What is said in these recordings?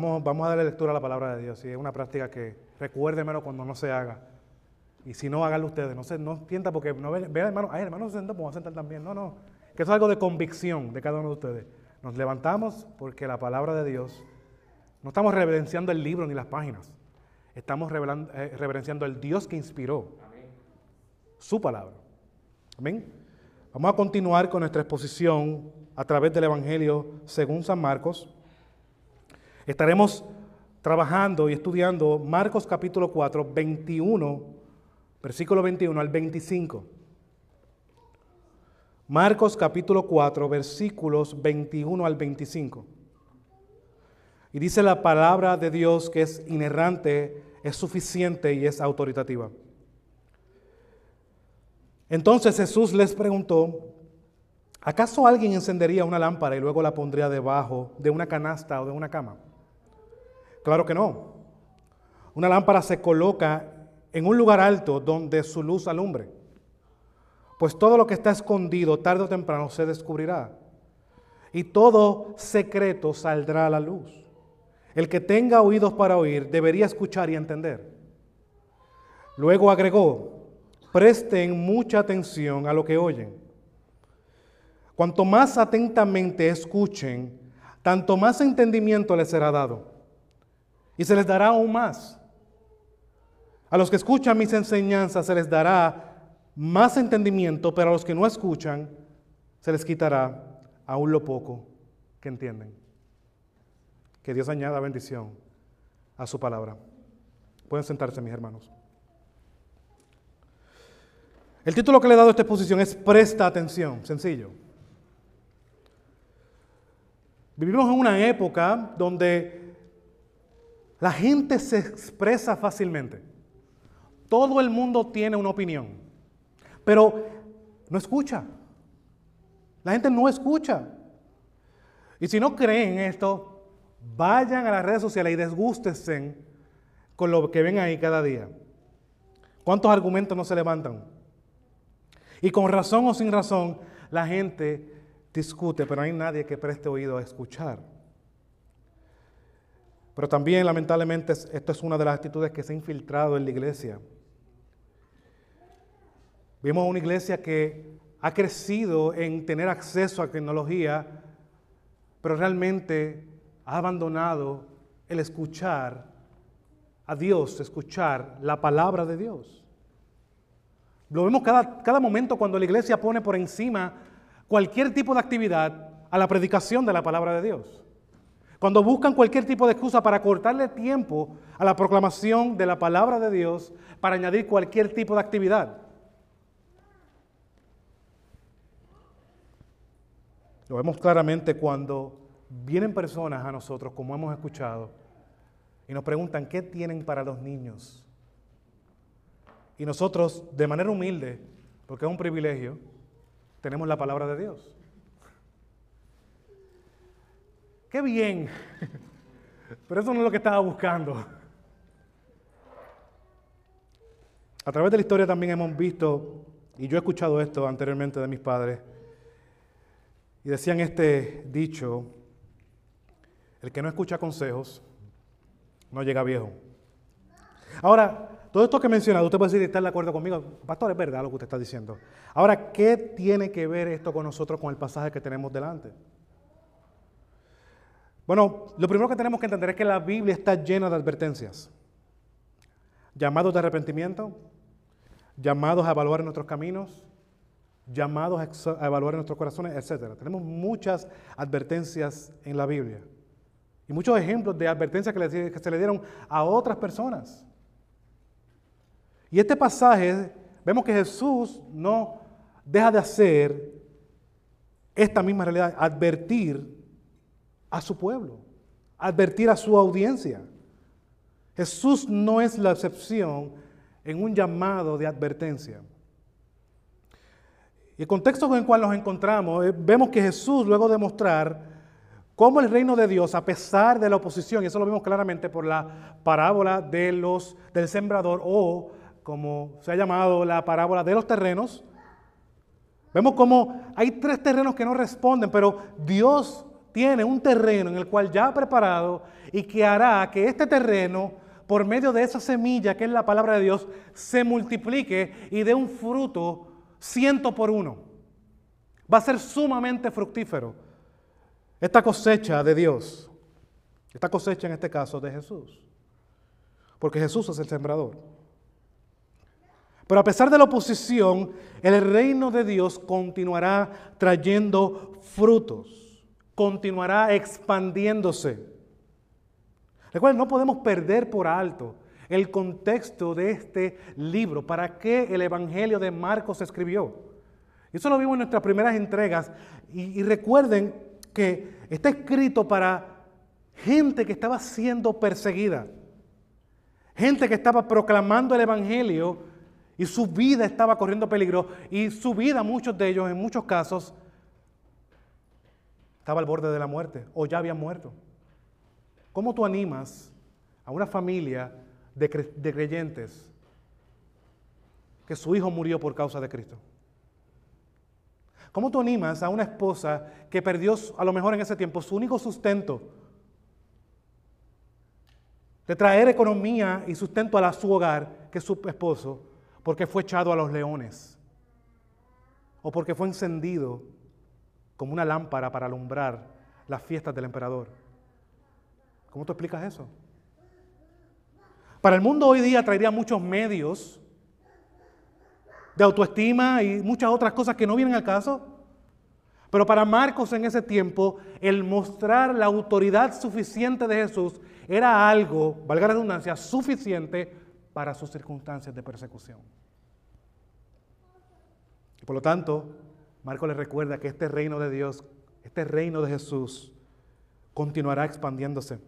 Vamos, vamos a darle lectura a la palabra de Dios. Y es una práctica que recuérdemelo cuando no se haga. Y si no, háganlo ustedes. No se no sienta porque no vean, hermano, ay, hermano se sentó, pues a sentar también. No, no. Que eso es algo de convicción de cada uno de ustedes. Nos levantamos porque la palabra de Dios, no estamos reverenciando el libro ni las páginas. Estamos eh, reverenciando el Dios que inspiró su palabra. Amén. Vamos a continuar con nuestra exposición a través del Evangelio según San Marcos. Estaremos trabajando y estudiando Marcos capítulo 4, 21, versículo 21 al 25. Marcos capítulo 4, versículos 21 al 25. Y dice la palabra de Dios que es inerrante, es suficiente y es autoritativa. Entonces Jesús les preguntó, ¿acaso alguien encendería una lámpara y luego la pondría debajo de una canasta o de una cama? Claro que no. Una lámpara se coloca en un lugar alto donde su luz alumbre. Pues todo lo que está escondido tarde o temprano se descubrirá. Y todo secreto saldrá a la luz. El que tenga oídos para oír debería escuchar y entender. Luego agregó, presten mucha atención a lo que oyen. Cuanto más atentamente escuchen, tanto más entendimiento les será dado. Y se les dará aún más. A los que escuchan mis enseñanzas se les dará más entendimiento, pero a los que no escuchan se les quitará aún lo poco que entienden. Que Dios añada bendición a su palabra. Pueden sentarse, mis hermanos. El título que le he dado a esta exposición es Presta atención, sencillo. Vivimos en una época donde la gente se expresa fácilmente. Todo el mundo tiene una opinión, pero no escucha. La gente no escucha. Y si no creen esto, vayan a las redes sociales y desgústense con lo que ven ahí cada día. ¿Cuántos argumentos no se levantan? Y con razón o sin razón, la gente discute, pero no hay nadie que preste oído a escuchar. Pero también, lamentablemente, esto es una de las actitudes que se ha infiltrado en la iglesia. Vimos una iglesia que ha crecido en tener acceso a tecnología, pero realmente ha abandonado el escuchar a Dios, escuchar la palabra de Dios. Lo vemos cada, cada momento cuando la iglesia pone por encima cualquier tipo de actividad a la predicación de la palabra de Dios. Cuando buscan cualquier tipo de excusa para cortarle tiempo a la proclamación de la palabra de Dios para añadir cualquier tipo de actividad. Lo vemos claramente cuando vienen personas a nosotros, como hemos escuchado, y nos preguntan, ¿qué tienen para los niños? Y nosotros, de manera humilde, porque es un privilegio, tenemos la palabra de Dios. Qué bien. Pero eso no es lo que estaba buscando. A través de la historia también hemos visto, y yo he escuchado esto anteriormente de mis padres, y decían este dicho, el que no escucha consejos no llega viejo. Ahora, todo esto que he mencionado, usted puede decir, ¿está de acuerdo conmigo? Pastor, es verdad lo que usted está diciendo. Ahora, ¿qué tiene que ver esto con nosotros, con el pasaje que tenemos delante? Bueno, lo primero que tenemos que entender es que la Biblia está llena de advertencias. Llamados de arrepentimiento, llamados a evaluar nuestros caminos, llamados a evaluar nuestros corazones, etc. Tenemos muchas advertencias en la Biblia. Y muchos ejemplos de advertencias que, se le dieron a otras personas. Y este pasaje, vemos que Jesús no deja de hacer esta misma realidad, advertir a su pueblo, advertir a su audiencia. Jesús no es la excepción en un llamado de advertencia. Y el contexto con el cual nos encontramos, eh, vemos que Jesús, luego de mostrar cómo el reino de Dios, a pesar de la oposición, y eso lo vemos claramente por la parábola de los, del sembrador o como se ha llamado la parábola de los terrenos, vemos como hay tres terrenos que no responden, pero Dios tiene un terreno en el cual ya ha preparado y que hará que este terreno, por medio de esa semilla que es la palabra de Dios, se multiplique y dé un fruto ciento por uno. Va a ser sumamente fructífero. Esta cosecha de Dios, esta cosecha en este caso de Jesús, porque Jesús es el sembrador. Pero a pesar de la oposición, el reino de Dios continuará trayendo frutos, continuará expandiéndose. Recuerden, no podemos perder por alto el contexto de este libro, para qué el Evangelio de Marcos se escribió. Eso lo vimos en nuestras primeras entregas. Y, y recuerden que está escrito para gente que estaba siendo perseguida, gente que estaba proclamando el Evangelio y su vida estaba corriendo peligro y su vida, muchos de ellos, en muchos casos, estaba al borde de la muerte o ya habían muerto. ¿Cómo tú animas a una familia de, de creyentes que su hijo murió por causa de Cristo? ¿Cómo tú animas a una esposa que perdió a lo mejor en ese tiempo su único sustento de traer economía y sustento a su hogar, que es su esposo, porque fue echado a los leones o porque fue encendido como una lámpara para alumbrar las fiestas del emperador. ¿Cómo tú explicas eso? Para el mundo hoy día traería muchos medios de autoestima y muchas otras cosas que no vienen al caso. Pero para Marcos en ese tiempo, el mostrar la autoridad suficiente de Jesús era algo, valga la redundancia, suficiente para sus circunstancias de persecución. Y por lo tanto, Marco le recuerda que este reino de Dios, este reino de Jesús, continuará expandiéndose.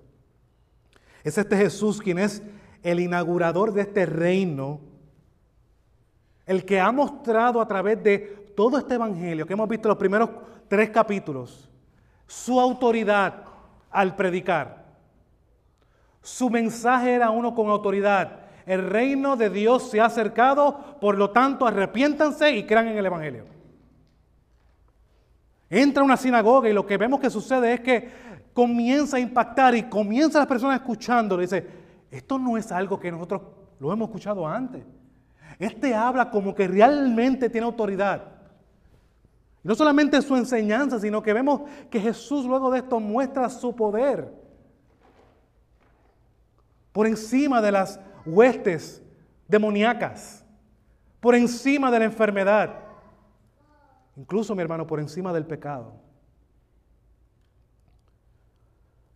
Es este Jesús quien es el inaugurador de este reino, el que ha mostrado a través de todo este evangelio que hemos visto los primeros tres capítulos, su autoridad al predicar. Su mensaje era uno con autoridad el reino de Dios se ha acercado, por lo tanto arrepiéntanse y crean en el Evangelio. Entra a una sinagoga y lo que vemos que sucede es que comienza a impactar y comienza las personas escuchando. Dice, esto no es algo que nosotros lo hemos escuchado antes. Este habla como que realmente tiene autoridad. No solamente su enseñanza, sino que vemos que Jesús luego de esto muestra su poder por encima de las huestes demoníacas, por encima de la enfermedad, incluso mi hermano, por encima del pecado.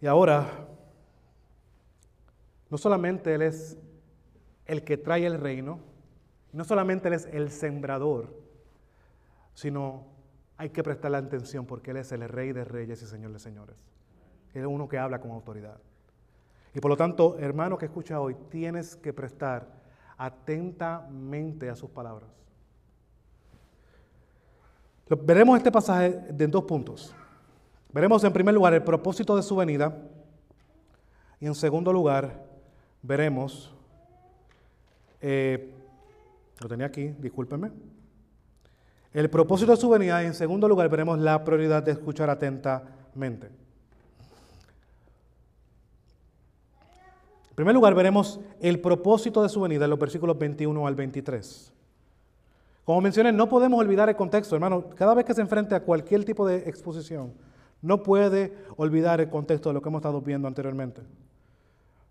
Y ahora, no solamente Él es el que trae el reino, no solamente Él es el sembrador, sino hay que prestarle atención porque Él es el rey de reyes y señor de señores. Él es uno que habla con autoridad. Y por lo tanto, hermano que escucha hoy, tienes que prestar atentamente a sus palabras. Veremos este pasaje en dos puntos. Veremos en primer lugar el propósito de su venida y en segundo lugar veremos, eh, lo tenía aquí, discúlpenme, el propósito de su venida y en segundo lugar veremos la prioridad de escuchar atentamente. En primer lugar, veremos el propósito de su venida en los versículos 21 al 23. Como mencioné, no podemos olvidar el contexto, hermano. Cada vez que se enfrente a cualquier tipo de exposición, no puede olvidar el contexto de lo que hemos estado viendo anteriormente.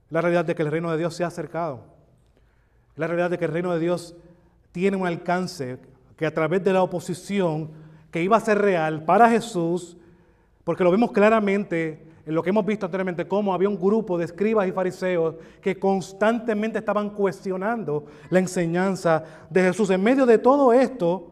La realidad de que el reino de Dios se ha acercado. La realidad de que el reino de Dios tiene un alcance que a través de la oposición que iba a ser real para Jesús, porque lo vemos claramente en lo que hemos visto anteriormente, cómo había un grupo de escribas y fariseos que constantemente estaban cuestionando la enseñanza de Jesús. En medio de todo esto,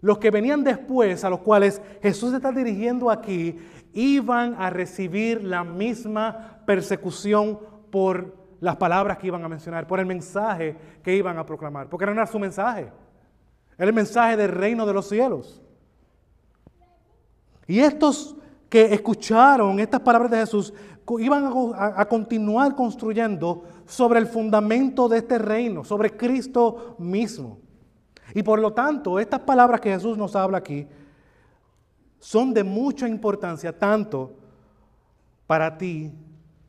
los que venían después, a los cuales Jesús está dirigiendo aquí, iban a recibir la misma persecución por las palabras que iban a mencionar, por el mensaje que iban a proclamar, porque no era su mensaje, era el mensaje del reino de los cielos. Y estos que escucharon estas palabras de Jesús iban a, continuar construyendo sobre el fundamento de este reino, sobre Cristo mismo. Y por lo tanto, estas palabras que Jesús nos habla aquí son de mucha importancia tanto para ti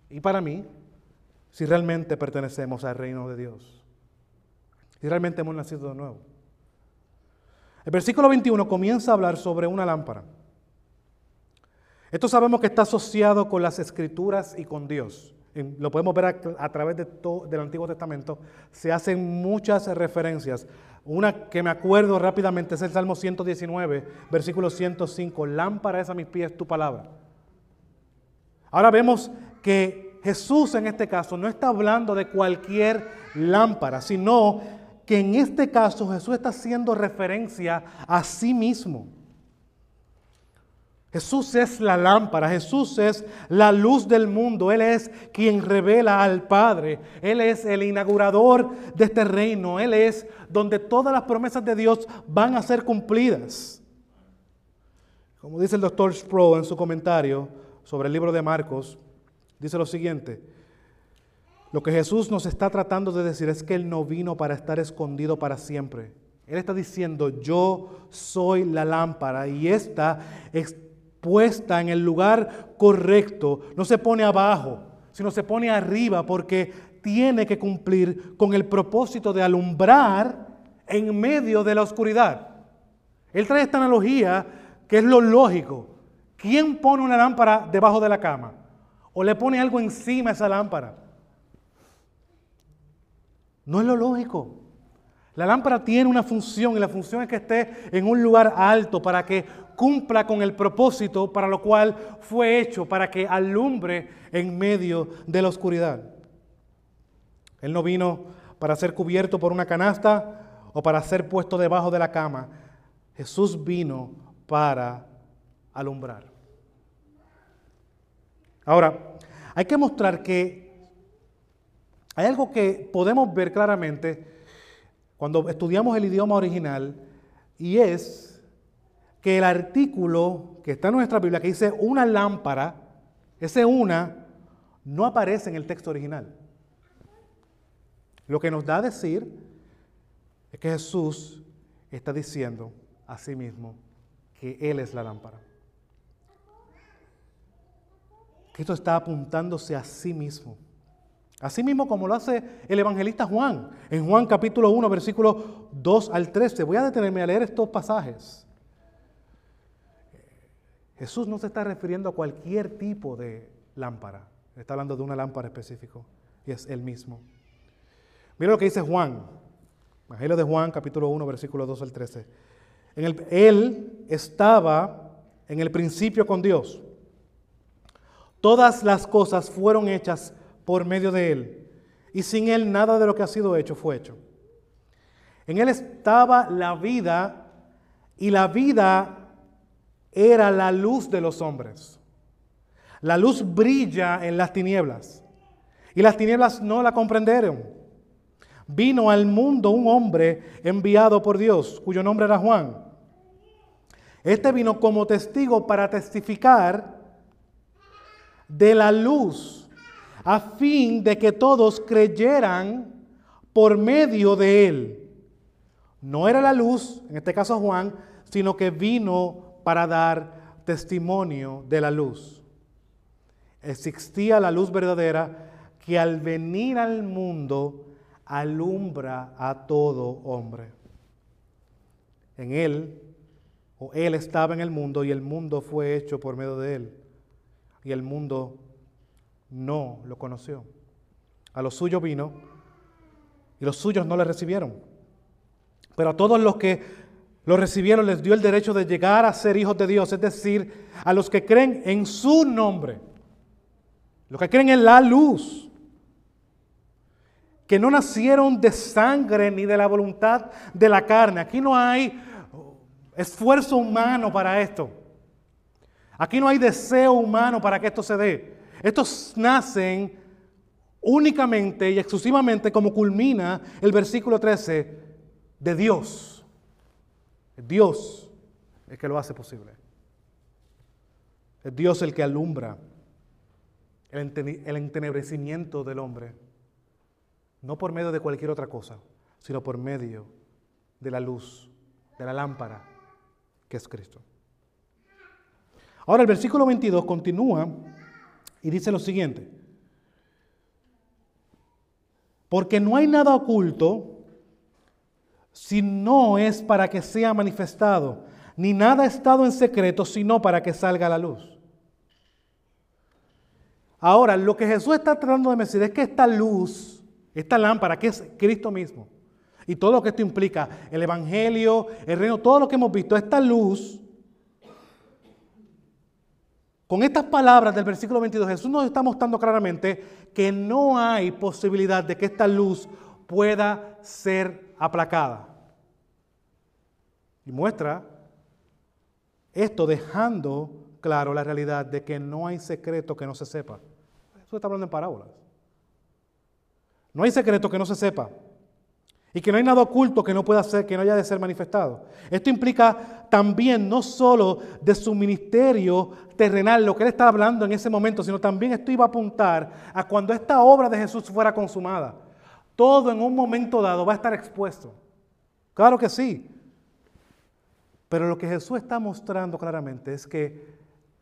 y para mí si realmente pertenecemos al reino de Dios. Si realmente hemos nacido de nuevo. El versículo 21 comienza a hablar sobre una lámpara. Esto sabemos que está asociado con las escrituras y con Dios. Lo podemos ver a, través del Antiguo Testamento. Se hacen muchas referencias. Una que me acuerdo rápidamente es el Salmo 119, versículo 105. Lámpara es a mis pies tu palabra. Ahora vemos que Jesús en este caso no está hablando de cualquier lámpara, sino que en este caso Jesús está haciendo referencia a sí mismo. Jesús es la lámpara, Jesús es la luz del mundo, Él es quien revela al Padre, Él es el inaugurador de este reino, Él es donde todas las promesas de Dios van a ser cumplidas. Como dice el doctor Sproul en su comentario sobre el libro de Marcos, dice lo siguiente, lo que Jesús nos está tratando de decir es que Él no vino para estar escondido para siempre. Él está diciendo, yo soy la lámpara y esta es puesta en el lugar correcto, no se pone abajo, sino se pone arriba porque tiene que cumplir con el propósito de alumbrar en medio de la oscuridad. Él trae esta analogía que es lo lógico. ¿Quién pone una lámpara debajo de la cama? ¿O le pone algo encima a esa lámpara? No es lo lógico. La lámpara tiene una función y la función es que esté en un lugar alto para que cumpla con el propósito para lo cual fue hecho, para que alumbre en medio de la oscuridad. Él no vino para ser cubierto por una canasta o para ser puesto debajo de la cama. Jesús vino para alumbrar. Ahora, hay que mostrar que hay algo que podemos ver claramente cuando estudiamos el idioma original, y es que el artículo que está en nuestra Biblia, que dice una lámpara, ese una, no aparece en el texto original. Lo que nos da a decir es que Jesús está diciendo a sí mismo que Él es la lámpara. Esto está apuntándose a sí mismo. Así mismo como lo hace el evangelista Juan, en Juan capítulo 1, versículos 2 al 13. Voy a detenerme a leer estos pasajes. Jesús no se está refiriendo a cualquier tipo de lámpara. Está hablando de una lámpara específica y es él mismo. Mira lo que dice Juan, Evangelio de Juan, capítulo 1, versículo 2 al 13. En el, él estaba en el principio con Dios. Todas las cosas fueron hechas por medio de Él. Y sin Él nada de lo que ha sido hecho fue hecho. En Él estaba la vida y la vida era la luz de los hombres. La luz brilla en las tinieblas y las tinieblas no la comprendieron. Vino al mundo un hombre enviado por Dios, cuyo nombre era Juan. Este vino como testigo para testificar de la luz a fin de que todos creyeran por medio de él. No era la luz, en este caso Juan, sino que vino para dar testimonio de la luz. Existía la luz verdadera que al venir al mundo alumbra a todo hombre. En él, o él estaba en el mundo y el mundo fue hecho por medio de él. Y el mundo no lo conoció. A los suyos vino y los suyos no le recibieron. Pero a todos los que lo recibieron les dio el derecho de llegar a ser hijos de Dios, es decir, a los que creen en su nombre, los que creen en la luz, que no nacieron de sangre ni de la voluntad de la carne. Aquí no hay esfuerzo humano para esto. Aquí no hay deseo humano para que esto se dé. Estos nacen únicamente y exclusivamente como culmina el versículo 13 de Dios. Dios es que lo hace posible. Es Dios el que alumbra el entenebrecimiento del hombre, no por medio de cualquier otra cosa, sino por medio de la luz, de la lámpara que es Cristo. Ahora el versículo 22 continúa y dice lo siguiente. Porque no hay nada oculto si no es para que sea manifestado, ni nada ha estado en secreto, sino para que salga a la luz. Ahora, lo que Jesús está tratando de decir es que esta luz, esta lámpara, que es Cristo mismo, y todo lo que esto implica, el Evangelio, el reino, todo lo que hemos visto, esta luz, con estas palabras del versículo 22, Jesús nos está mostrando claramente que no hay posibilidad de que esta luz pueda ser aplacada. Y muestra esto dejando claro la realidad de que no hay secreto que no se sepa. Eso está hablando en parábolas. No hay secreto que no se sepa. Y que no hay nada oculto que no pueda ser, que no haya de ser manifestado. Esto implica también no solo de su ministerio terrenal, lo que él está hablando en ese momento, sino también esto iba a apuntar a cuando esta obra de Jesús fuera consumada. Todo en un momento dado va a estar expuesto. Claro que sí. Pero lo que Jesús está mostrando claramente es que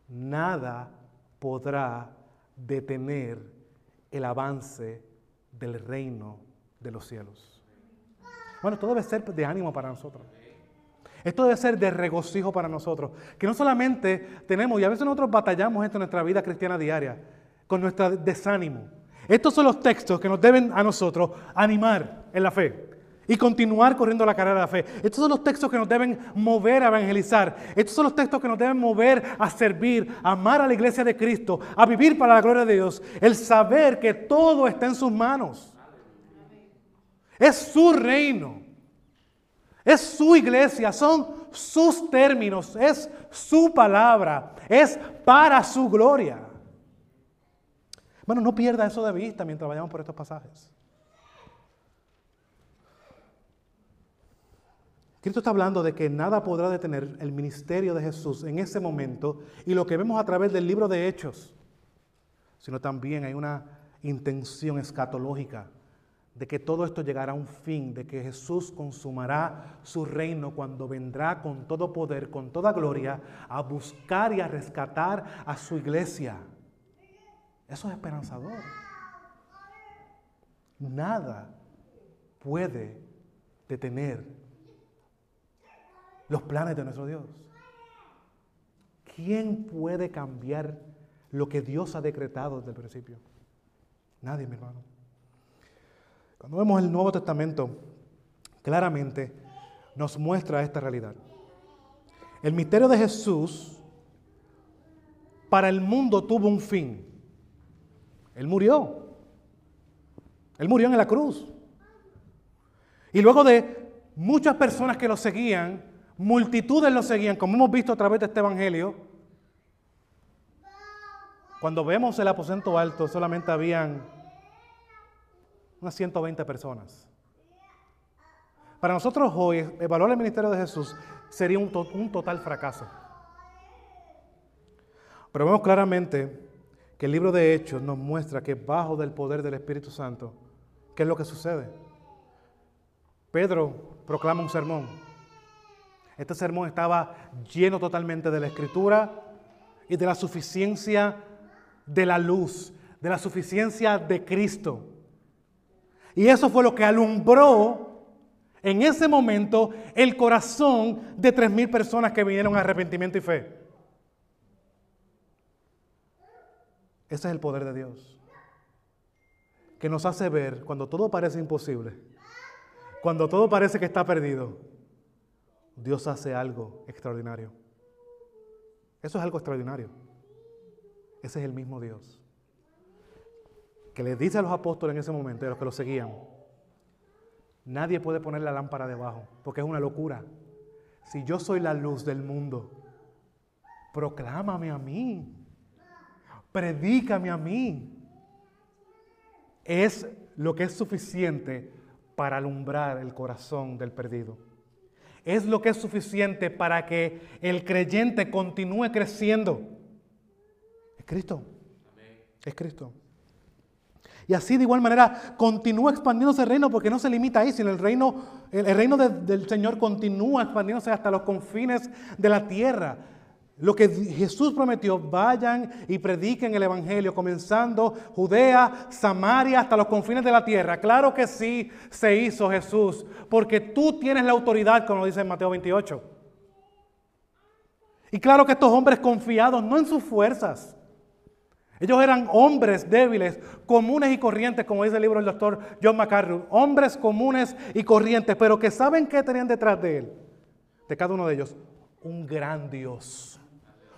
nada podrá detener el avance del reino de los cielos. Bueno, esto debe ser de ánimo para nosotros. Esto debe ser de regocijo para nosotros. Que no solamente tenemos, y a veces nosotros batallamos esto en nuestra vida cristiana diaria, con nuestro desánimo. Estos son los textos que nos deben a nosotros animar en la fe y continuar corriendo la carrera de la fe. Estos son los textos que nos deben mover a evangelizar. Estos son los textos que nos deben mover a servir, a amar a la iglesia de Cristo, a vivir para la gloria de Dios. El saber que todo está en sus manos. Es su reino. Es su iglesia, son sus términos, es su palabra, es para su gloria. Bueno, no pierda eso de vista mientras vayamos por estos pasajes. Cristo está hablando de que nada podrá detener el ministerio de Jesús en ese momento y lo que vemos a través del libro de Hechos, sino también hay una intención escatológica de que todo esto llegará a un fin, de que Jesús consumará su reino cuando vendrá con todo poder, con toda gloria, a buscar y a rescatar a su iglesia. Eso es esperanzador. Nada puede detener los planes de nuestro Dios. ¿Quién puede cambiar lo que Dios ha decretado desde el principio? Nadie, mi hermano. Cuando vemos el Nuevo Testamento, claramente nos muestra esta realidad. El misterio de Jesús para el mundo tuvo un fin. Él murió. Él murió en la cruz. Y luego de muchas personas que lo seguían, multitudes lo seguían, como hemos visto a través de este Evangelio. Cuando vemos el aposento alto, solamente habían unas 120 personas. Para nosotros hoy, evaluar el ministerio de Jesús sería un, un total fracaso. Pero vemos claramente que el libro de Hechos nos muestra que bajo del poder del Espíritu Santo, ¿qué es lo que sucede? Pedro proclama un sermón este sermón estaba lleno totalmente de la escritura y de la suficiencia de la luz, de la suficiencia de Cristo. Y eso fue lo que alumbró en ese momento el corazón de tres mil personas que vinieron a arrepentimiento y fe. Ese es el poder de Dios, que nos hace ver cuando todo parece imposible, cuando todo parece que está perdido Dios hace algo extraordinario. Eso es algo extraordinario. Ese es el mismo Dios. Que le dice a los apóstoles en ese momento, a los que lo seguían, nadie puede poner la lámpara debajo, porque es una locura. Si yo soy la luz del mundo, proclámame a mí, predícame a mí. Es lo que es suficiente para alumbrar el corazón del perdido es lo que es suficiente para que el creyente continúe creciendo. Es Cristo. Es Cristo. Y así de igual manera continúa expandiéndose el reino porque no se limita ahí, sino el reino, el, reino del Señor continúa expandiéndose hasta los confines de la tierra. Lo que Jesús prometió, vayan y prediquen el Evangelio, comenzando Judea, Samaria, hasta los confines de la tierra. Claro que sí se hizo Jesús, porque tú tienes la autoridad, como dice en Mateo 28. Y claro que estos hombres confiados, no en sus fuerzas, ellos eran hombres débiles, comunes y corrientes, como dice el libro del doctor John MacArthur, hombres comunes y corrientes, pero que saben qué tenían detrás de él, de cada uno de ellos, un gran Dios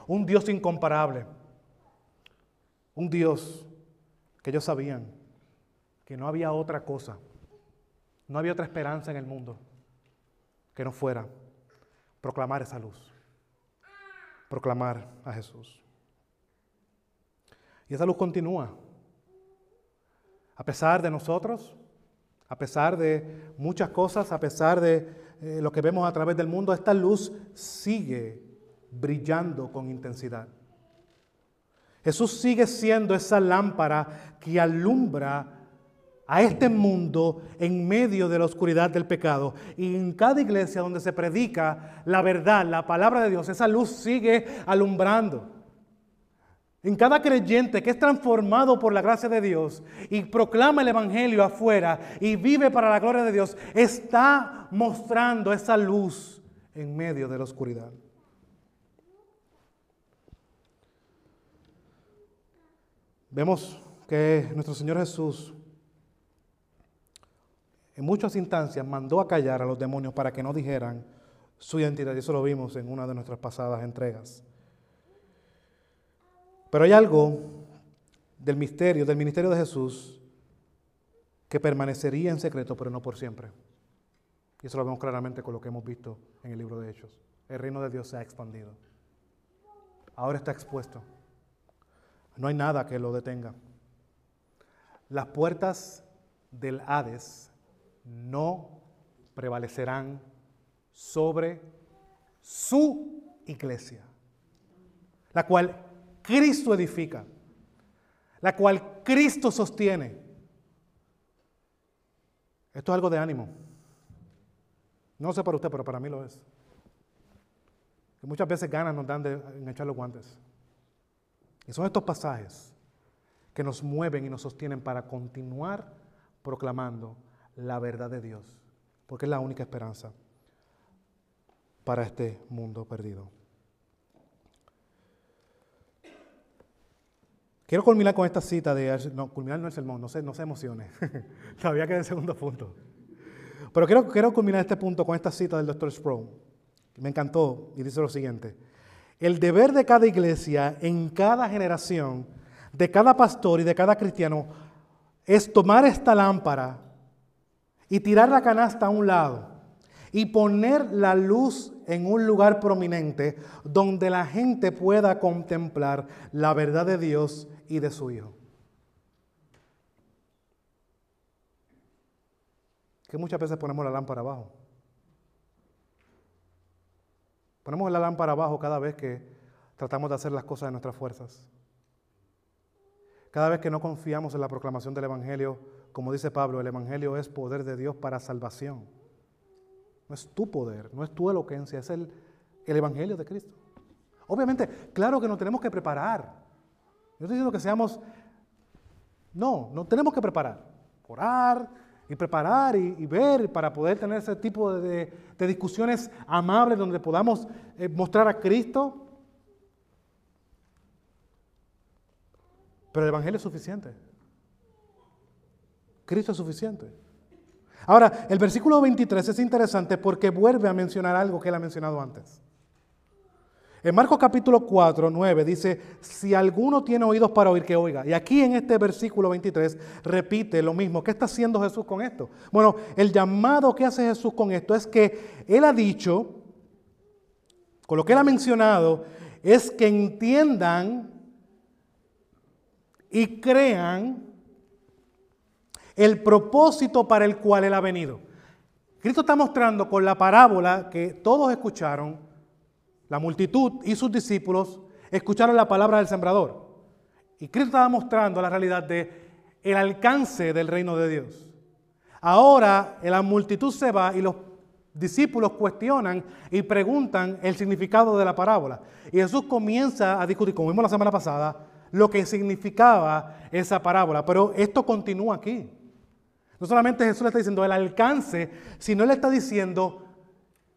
un Dios incomparable, un Dios que ellos sabían que no había otra cosa, no había otra esperanza en el mundo que no fuera proclamar esa luz, proclamar a Jesús. Y esa luz continúa. A pesar de nosotros, a pesar de muchas cosas, a pesar de eh, lo que vemos a través del mundo, esta luz sigue brillando con intensidad. Jesús sigue siendo esa lámpara que alumbra a este mundo en medio de la oscuridad del pecado. Y en cada iglesia donde se predica la verdad, la palabra de Dios, esa luz sigue alumbrando. En cada creyente que es transformado por la gracia de Dios y proclama el Evangelio afuera y vive para la gloria de Dios, está mostrando esa luz en medio de la oscuridad. Vemos que nuestro Señor Jesús en muchas instancias mandó a callar a los demonios para que no dijeran su identidad. Y eso lo vimos en una de nuestras pasadas entregas. Pero hay algo del misterio, del ministerio de Jesús, que permanecería en secreto, pero no por siempre. Y eso lo vemos claramente con lo que hemos visto en el libro de Hechos. El reino de Dios se ha expandido. Ahora está expuesto. No hay nada que lo detenga. Las puertas del Hades no prevalecerán sobre su iglesia, la cual Cristo edifica, la cual Cristo sostiene. Esto es algo de ánimo. No sé para usted, pero para mí lo es. Que muchas veces ganas nos dan de en echar los guantes. Y son estos pasajes que nos mueven y nos sostienen para continuar proclamando la verdad de Dios, porque es la única esperanza para este mundo perdido. Quiero culminar con esta cita de... No, culminar no es el sermón, no se, no se emocione. Todavía queda el segundo punto. Pero quiero, quiero culminar este punto con esta cita del Dr. Sproul. Me encantó y dice lo siguiente. El deber de cada iglesia, en cada generación, de cada pastor y de cada cristiano, es tomar esta lámpara y tirar la canasta a un lado y poner la luz en un lugar prominente donde la gente pueda contemplar la verdad de Dios y de su Hijo. Que muchas veces ponemos la lámpara abajo. Ponemos la lámpara abajo cada vez que tratamos de hacer las cosas de nuestras fuerzas. Cada vez que no confiamos en la proclamación del Evangelio, como dice Pablo, el Evangelio es poder de Dios para salvación. No es tu poder, no es tu elocuencia, es el, el Evangelio de Cristo. Obviamente, claro que nos tenemos que preparar. Yo estoy diciendo que seamos... No, no tenemos que preparar. Orar, y preparar y, ver para poder tener ese tipo de, discusiones amables donde podamos eh, mostrar a Cristo. Pero el Evangelio es suficiente. Cristo es suficiente. Ahora, el versículo 23 es interesante porque vuelve a mencionar algo que él ha mencionado antes. En Marcos capítulo 4, 9 dice, si alguno tiene oídos para oír, que oiga. Y aquí en este versículo 23 repite lo mismo. ¿Qué está haciendo Jesús con esto? Bueno, el llamado que hace Jesús con esto es que Él ha dicho, con lo que Él ha mencionado, es que entiendan y crean el propósito para el cual Él ha venido. Cristo está mostrando con la parábola que todos escucharon, la multitud y sus discípulos escucharon la palabra del sembrador. Y Cristo estaba mostrando la realidad de el alcance del reino de Dios. Ahora la multitud se va y los discípulos cuestionan y preguntan el significado de la parábola. Y Jesús comienza a discutir, como vimos la semana pasada, lo que significaba esa parábola. Pero esto continúa aquí. No solamente Jesús le está diciendo el alcance, sino le está diciendo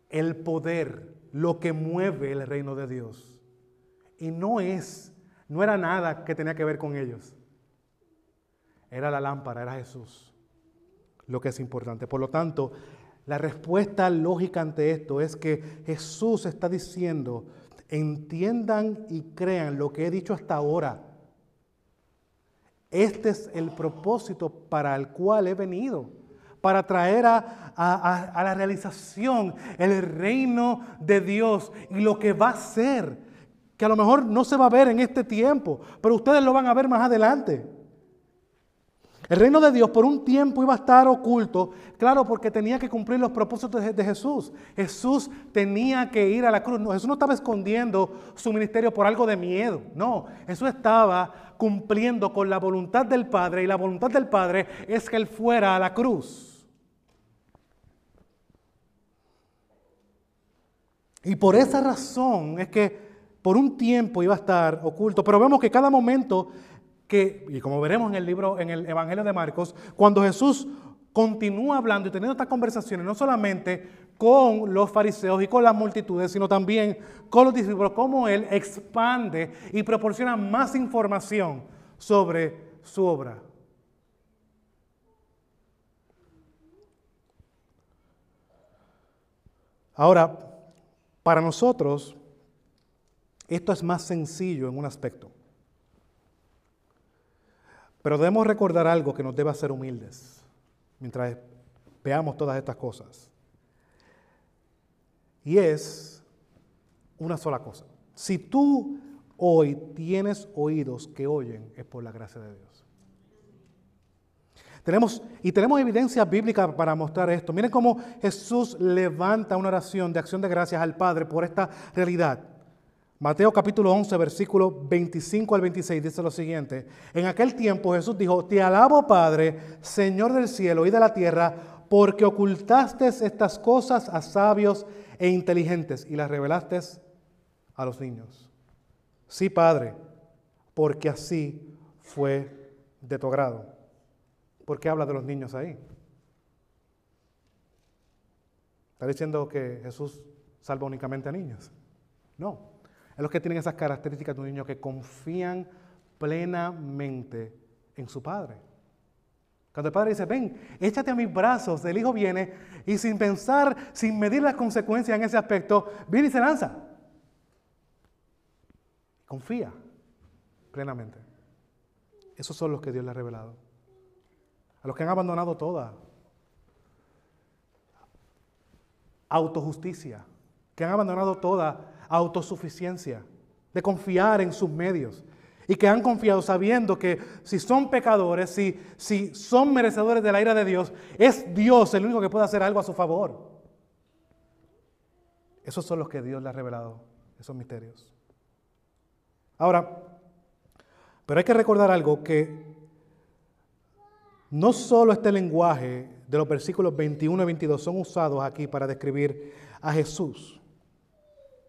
el poder, lo que mueve el reino de Dios. Y no es, no era nada que tenía que ver con ellos. Era la lámpara, era Jesús, lo que es importante. Por lo tanto, la respuesta lógica ante esto es que Jesús está diciendo, entiendan y crean lo que he dicho hasta ahora. Este es el propósito para el cual he venido, para traer a, la realización el reino de Dios y lo que va a ser, que a lo mejor no se va a ver en este tiempo, pero ustedes lo van a ver más adelante. El reino de Dios por un tiempo iba a estar oculto, claro, porque tenía que cumplir los propósitos de, Jesús. Jesús tenía que ir a la cruz. Jesús no estaba escondiendo su ministerio por algo de miedo. No, Jesús estaba cumpliendo con la voluntad del Padre y la voluntad del Padre es que Él fuera a la cruz. Y por esa razón es que por un tiempo iba a estar oculto, pero vemos que cada momento y como veremos en el libro, en el Evangelio de Marcos, cuando Jesús continúa hablando y teniendo estas conversaciones, no solamente con los fariseos y con las multitudes, sino también con los discípulos, cómo Él expande y proporciona más información sobre su obra. Ahora, para nosotros, esto es más sencillo en un aspecto. Pero debemos recordar algo que nos debe hacer humildes mientras veamos todas estas cosas. Y es una sola cosa. Si tú hoy tienes oídos que oyen, es por la gracia de Dios. Tenemos, y tenemos evidencia bíblica para mostrar esto. Miren cómo Jesús levanta una oración de acción de gracias al Padre por esta realidad. Mateo capítulo 11, versículo 25 al 26 dice lo siguiente. En aquel tiempo Jesús dijo, te alabo Padre, Señor del cielo y de la tierra, porque ocultaste estas cosas a sabios e inteligentes y las revelaste a los niños. Sí, Padre, porque así fue de tu agrado. ¿Por qué habla de los niños ahí? ¿Está diciendo que Jesús salva únicamente a niños? No es los que tienen esas características de un niño que confían plenamente en su padre. Cuando el padre dice, ven, échate a mis brazos, el hijo viene y sin pensar, sin medir las consecuencias en ese aspecto, viene y se lanza. Confía plenamente. Esos son los que Dios le ha revelado. A los que han abandonado toda autojusticia, que han abandonado toda autosuficiencia, de confiar en sus medios. Y que han confiado sabiendo que si son pecadores, si, si son merecedores de la ira de Dios, es Dios el único que puede hacer algo a su favor. Esos son los que Dios le ha revelado, esos misterios. Ahora, pero hay que recordar algo que no solo este lenguaje de los versículos 21 y 22 son usados aquí para describir a Jesús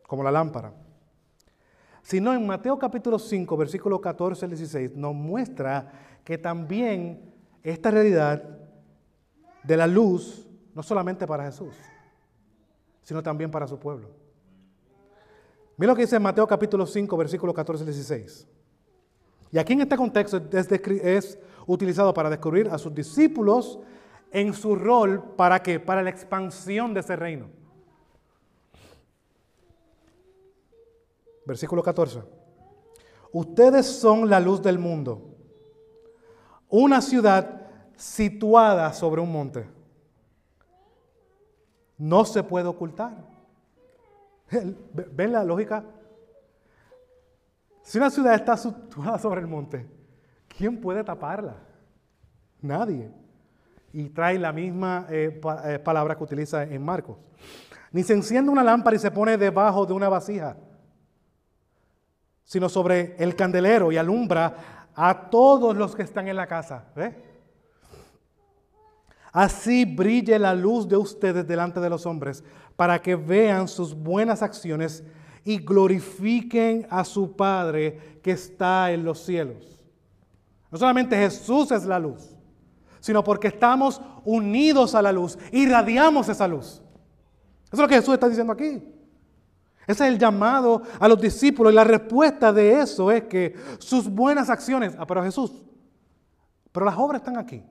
como la lámpara. Sino en Mateo capítulo 5, versículo 14 al 16, nos muestra que también esta realidad de la luz, no solamente para Jesús, sino también para su pueblo. Mira lo que dice Mateo capítulo 5, versículo 14 al 16. Y aquí en este contexto es utilizado para descubrir a sus discípulos en su rol para qué? Para la expansión de ese reino. Versículo 14. Ustedes son la luz del mundo. Una ciudad situada sobre un monte. No se puede ocultar. ¿Ven la lógica? Si una ciudad está situada sobre el monte, ¿quién puede taparla? Nadie. Y trae la misma eh, eh, palabra que utiliza en Marcos. Ni se enciende una lámpara y se pone debajo de una vasija sino sobre el candelero y alumbra a todos los que están en la casa. Así brille la luz de ustedes delante de los hombres, para que vean sus buenas acciones y glorifiquen a su Padre que está en los cielos. No solamente Jesús es la luz, sino porque estamos unidos a la luz, irradiamos esa luz. Eso es lo que Jesús está diciendo aquí. Ese es el llamado a los discípulos y la respuesta de eso es que sus buenas acciones, ah, pero Jesús, pero las obras están aquí.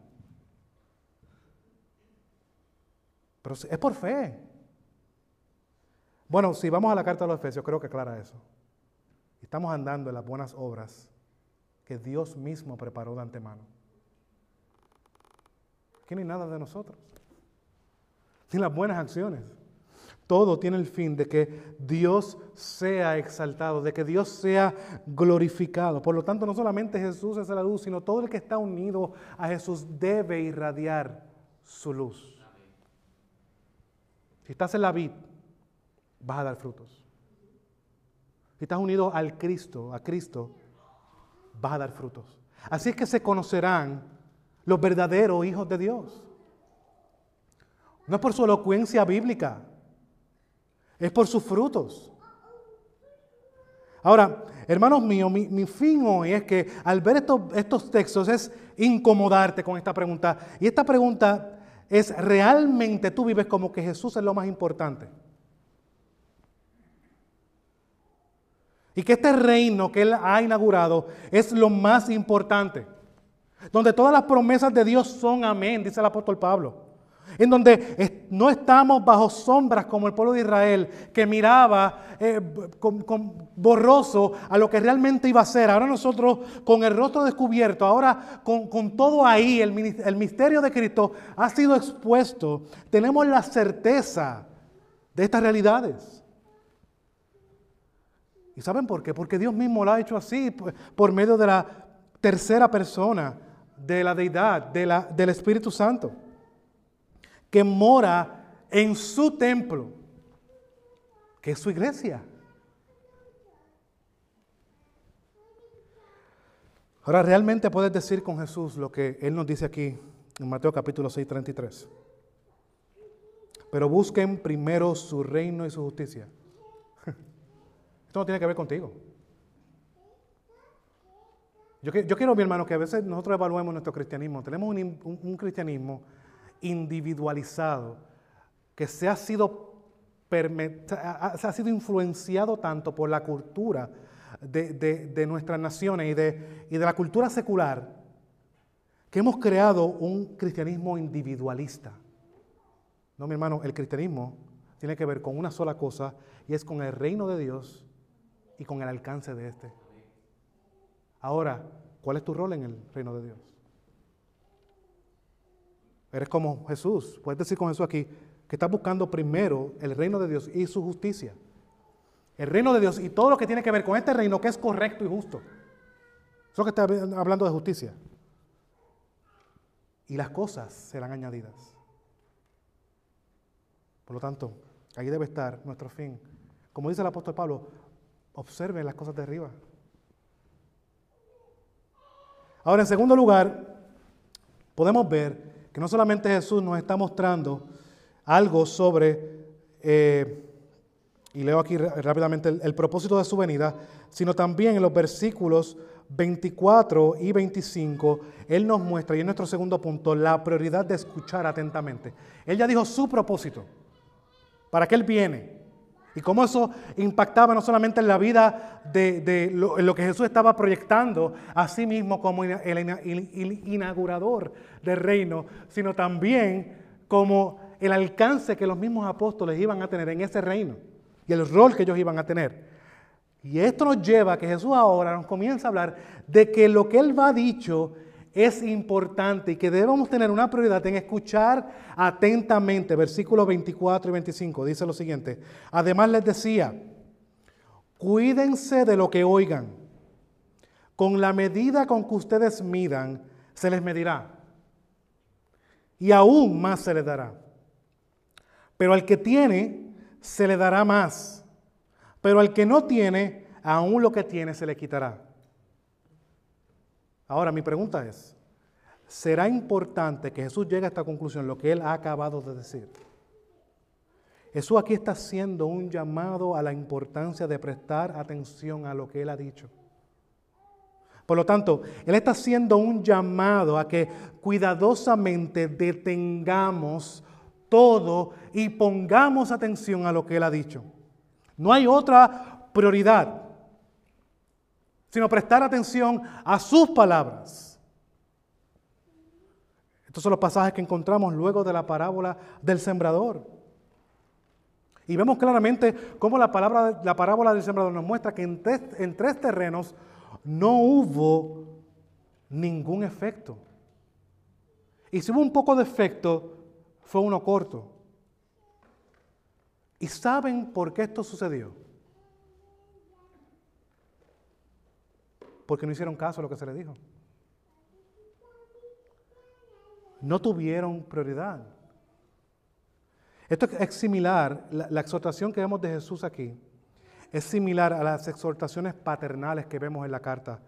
Pero es por fe. Bueno, si vamos a la carta de los Efesios, creo que aclara eso. Estamos andando en las buenas obras que Dios mismo preparó de antemano. Aquí no nada de nosotros, ni las buenas acciones. Todo tiene el fin de que Dios sea exaltado, de que Dios sea glorificado. Por lo tanto, no solamente Jesús es la luz, sino todo el que está unido a Jesús debe irradiar su luz. Si estás en la vid, vas a dar frutos. Si estás unido al Cristo, a Cristo, vas a dar frutos. Así es que se conocerán los verdaderos hijos de Dios. No es por su elocuencia bíblica, es por sus frutos. Ahora, hermanos míos, mi, fin hoy es que al ver estos, estos textos es incomodarte con esta pregunta. Y esta pregunta es, ¿realmente tú vives como que Jesús es lo más importante? Y que este reino que Él ha inaugurado es lo más importante. Donde todas las promesas de Dios son amén, dice el apóstol Pablo en donde no estamos bajo sombras como el pueblo de Israel, que miraba eh, borroso a lo que realmente iba a ser. Ahora nosotros con el rostro descubierto, ahora con, todo ahí, el, el misterio de Cristo ha sido expuesto, tenemos la certeza de estas realidades. ¿Y saben por qué? Porque Dios mismo lo ha hecho así, por medio de la tercera persona de la deidad, de la, del Espíritu Santo que mora en su templo, que es su iglesia. Ahora, realmente puedes decir con Jesús lo que Él nos dice aquí en Mateo capítulo 6, 33. Pero busquen primero su reino y su justicia. Esto no tiene que ver contigo. Yo, quiero, mi hermano, que a veces nosotros evaluemos nuestro cristianismo. Tenemos un cristianismo individualizado, que se ha sido, influenciado tanto por la cultura de, nuestras naciones y de la cultura secular, que hemos creado un cristianismo individualista. No, mi hermano, el cristianismo tiene que ver con una sola cosa y es con el reino de Dios y con el alcance de este. Ahora, ¿cuál es tu rol en el reino de Dios? Eres como Jesús. Puedes decir con Jesús aquí que estás buscando primero el reino de Dios y su justicia. El reino de Dios y todo lo que tiene que ver con este reino que es correcto y justo. Eso que está hablando de justicia. Y las cosas serán añadidas. Por lo tanto, ahí debe estar nuestro fin. Como dice el apóstol Pablo, observen las cosas de arriba. Ahora, en segundo lugar, podemos ver que no solamente Jesús nos está mostrando algo sobre, eh, y leo aquí rápidamente el, propósito de su venida, sino también en los versículos 24 y 25, Él nos muestra, y en nuestro segundo punto, la prioridad de escuchar atentamente. Él ya dijo su propósito, para qué Él viene, y cómo eso impactaba no solamente en la vida de, lo, que Jesús estaba proyectando a sí mismo como el, inaugurador del reino, sino también como el alcance que los mismos apóstoles iban a tener en ese reino y el rol que ellos iban a tener. Y esto nos lleva a que Jesús ahora nos comienza a hablar de que lo que Él va dicho es importante y que debemos tener una prioridad en escuchar atentamente. Versículos 24 y 25 dice lo siguiente. Además les decía, cuídense de lo que oigan. Con la medida con que ustedes midan, se les medirá. Y aún más se les dará. Pero al que tiene, se le dará más. Pero al que no tiene, aún lo que tiene se le quitará. Ahora mi pregunta es, será importante que Jesús llegue a esta conclusión, lo que él ha acabado de decir. Jesús aquí está haciendo un llamado a la importancia de prestar atención a lo que él ha dicho. Por lo tanto, Él está haciendo un llamado a que cuidadosamente detengamos todo y pongamos atención a lo que Él ha dicho. No hay otra prioridad, sino prestar atención a sus palabras. Estos son los pasajes que encontramos luego de la parábola del sembrador. Y vemos claramente cómo la, palabra, la parábola del sembrador nos muestra que en en tres terrenos no hubo ningún efecto. Y si hubo un poco de efecto, fue uno corto. ¿Y saben por qué esto sucedió? Porque no hicieron caso a lo que se les dijo. No tuvieron prioridad. Esto es similar, la, la exhortación que vemos de Jesús aquí es similar a las exhortaciones paternales que vemos en la carta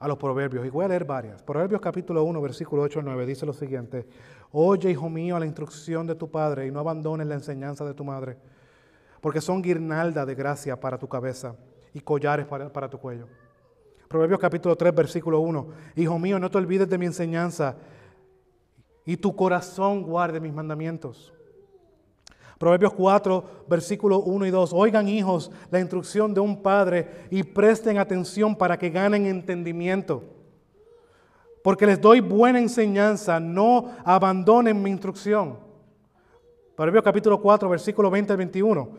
a los proverbios. Y voy a leer varias. Proverbios capítulo 1, versículo 8 al 9 dice lo siguiente. Oye, hijo mío, a la instrucción de tu padre y no abandones la enseñanza de tu madre, porque son guirnalda de gracia para tu cabeza y collares para, para tu cuello. Proverbios capítulo 3, versículo 1. Hijo mío, no te olvides de mi enseñanza y tu corazón guarde mis mandamientos. Proverbios 4, versículos 1 y 2. Oigan hijos la instrucción de un padre y presten atención para que ganen entendimiento. Porque les doy buena enseñanza, no abandonen mi instrucción. Proverbios capítulo 4, versículo 20 al 21.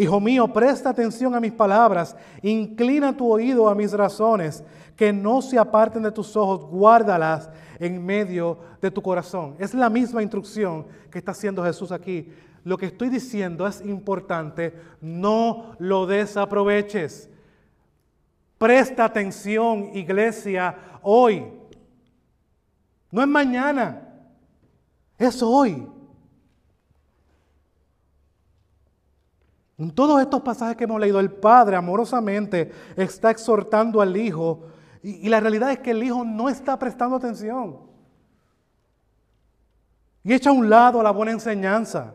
Hijo mío, presta atención a mis palabras, inclina tu oído a mis razones, que no se aparten de tus ojos, guárdalas en medio de tu corazón. Es la misma instrucción que está haciendo Jesús aquí lo que estoy diciendo es importante, no lo desaproveches. Presta atención, iglesia, hoy. No es mañana, es hoy. En todos estos pasajes que hemos leído, el Padre amorosamente está exhortando al Hijo y, la realidad es que el Hijo no está prestando atención. Y echa a un lado la buena enseñanza.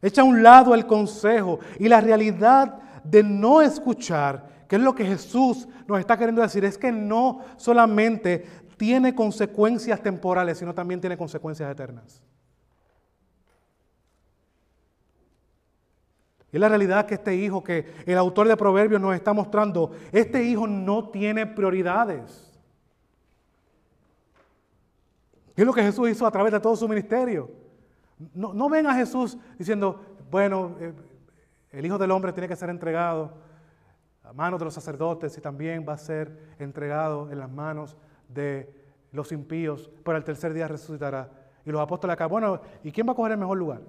Echa a un lado el consejo y la realidad de no escuchar, que es lo que Jesús nos está queriendo decir, es que no solamente tiene consecuencias temporales, sino también tiene consecuencias eternas. Y la realidad que este hijo que el autor de Proverbios nos está mostrando, este hijo no tiene prioridades. Es lo que Jesús hizo a través de todo su ministerio. No, ven a Jesús diciendo, bueno, eh, el Hijo del Hombre tiene que ser entregado a manos de los sacerdotes y también va a ser entregado en las manos de los impíos, pero al tercer día resucitará. Y los apóstoles acá, bueno, ¿y quién va a coger el mejor lugar?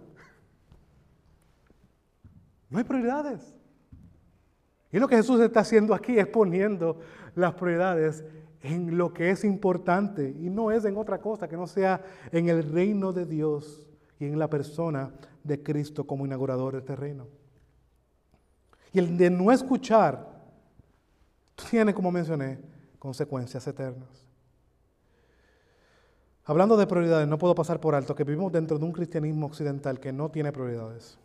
No hay prioridades. Y lo que Jesús está haciendo aquí es poniendo las prioridades en lo que es importante y no es en otra cosa que no sea en el reino de Dios y en la persona de Cristo como inaugurador de este reino. Y el de no escuchar tiene, como mencioné, consecuencias eternas. Hablando de prioridades, no puedo pasar por alto que vivimos dentro de un cristianismo occidental que no tiene prioridades.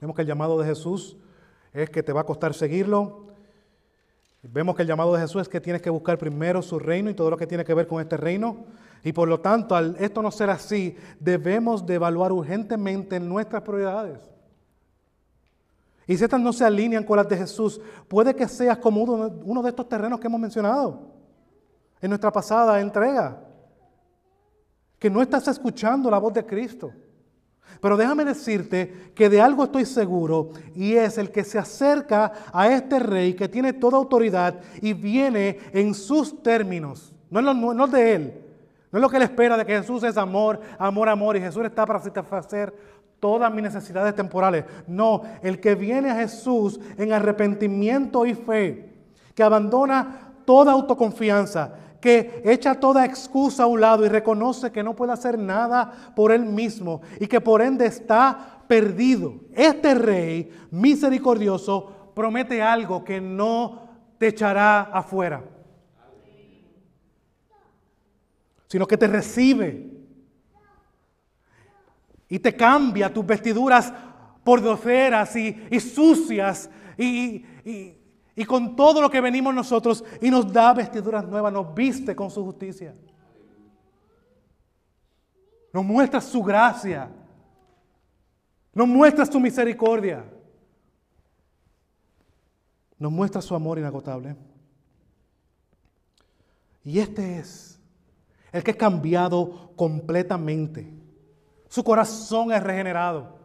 Vemos que el llamado de Jesús es que te va a costar seguirlo. Vemos que el llamado de Jesús es que tienes que buscar primero su reino y todo lo que tiene que ver con este reino. Y por lo tanto, al esto no ser así, debemos de evaluar urgentemente nuestras prioridades. Y si estas no se alinean con las de Jesús, puede que seas como uno de estos terrenos que hemos mencionado en nuestra pasada entrega. Que no estás escuchando la voz de Cristo. Pero déjame decirte que de algo estoy seguro y es el que se acerca a este rey que tiene toda autoridad y viene en sus términos, no, no, no de él, no es lo que él espera de que Jesús es amor, amor, amor y Jesús está para satisfacer todas mis necesidades temporales. No, el que viene a Jesús en arrepentimiento y fe, que abandona toda autoconfianza, que echa toda excusa a un lado y reconoce que no puede hacer nada por él mismo y que por ende está perdido. Este rey misericordioso promete algo que no te echará afuera. sino que te recibe y te cambia tus vestiduras por doceras y, sucias y, y con todo lo que venimos nosotros y nos da vestiduras nuevas, nos viste con su justicia. Nos muestra su gracia. Nos muestra su misericordia. Nos muestra su amor inagotable. Y este es el que es cambiado completamente. Su corazón es regenerado.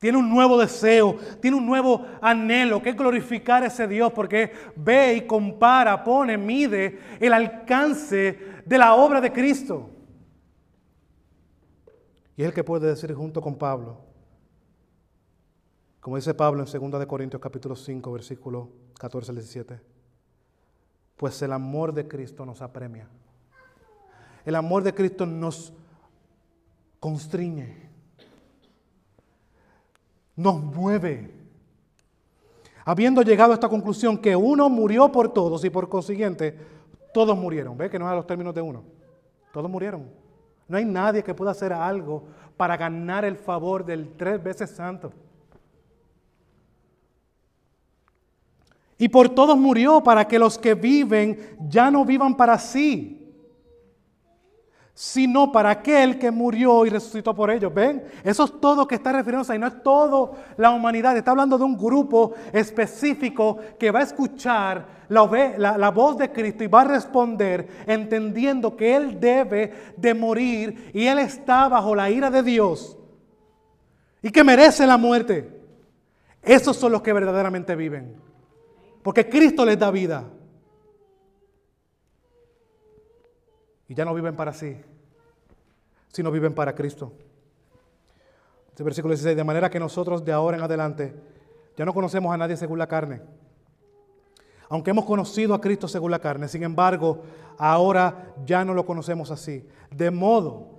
Tiene un nuevo deseo, tiene un nuevo anhelo, que es glorificar a ese Dios, porque ve y compara, pone, mide el alcance de la obra de Cristo. Y es el que puede decir junto con Pablo, como dice Pablo en 2 Corintios capítulo 5, versículo 14 al 17, pues el amor de Cristo nos apremia. El amor de Cristo nos constriñe, nos mueve. Habiendo llegado a esta conclusión que uno murió por todos y por consiguiente todos murieron. ¿Ve que no es a los términos de uno? Todos murieron. No hay nadie que pueda hacer algo para ganar el favor del tres veces santo. Y por todos murió para que los que viven ya no vivan para sí, sino para aquel que murió y resucitó por ellos. ¿Ven? Eso es todo que está refiriéndose ahí, no es toda la humanidad, está hablando de un grupo específico que va a escuchar la, la, voz de Cristo y va a responder entendiendo que Él debe de morir y Él está bajo la ira de Dios y que merece la muerte. Esos son los que verdaderamente viven, porque Cristo les da vida. Y ya no viven para sí, sino viven para Cristo. Este versículo 16, de manera que nosotros de ahora en adelante ya no conocemos a nadie según la carne. Aunque hemos conocido a Cristo según la carne, sin embargo, ahora ya no lo conocemos así. De modo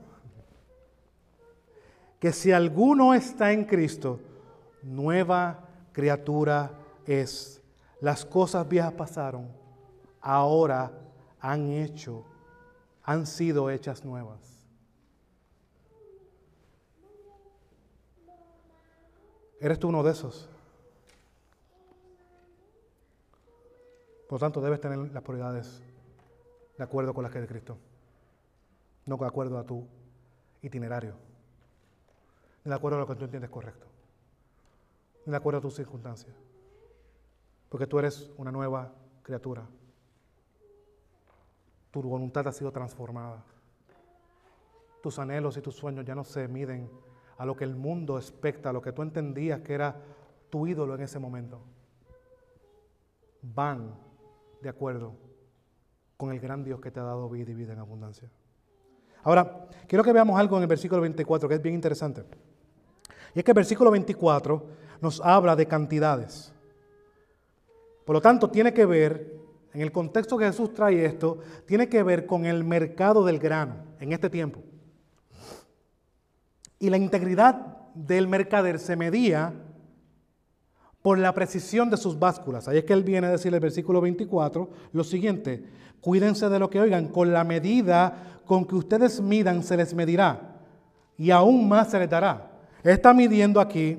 que si alguno está en Cristo, nueva criatura es. Las cosas viejas pasaron, ahora han hecho han sido hechas nuevas. ¿Eres tú uno de esos? Por lo tanto, debes tener las prioridades de acuerdo con las que es de Cristo, no de acuerdo a tu itinerario, ni de acuerdo a lo que tú entiendes correcto, ni de acuerdo a tus circunstancias, porque tú eres una nueva criatura tu voluntad ha sido transformada. Tus anhelos y tus sueños ya no se miden a lo que el mundo expecta, a lo que tú entendías que era tu ídolo en ese momento. Van de acuerdo con el gran Dios que te ha dado vida y vida en abundancia. Ahora, quiero que veamos algo en el versículo 24 que es bien interesante. Y es que el versículo 24 nos habla de cantidades. Por lo tanto, tiene que ver en el contexto que Jesús trae esto, tiene que ver con el mercado del grano en este tiempo. Y la integridad del mercader se medía por la precisión de sus básculas. Ahí es que él viene a decir el versículo 24 lo siguiente, cuídense de lo que oigan, con la medida con que ustedes midan se les medirá y aún más se les dará. está midiendo aquí,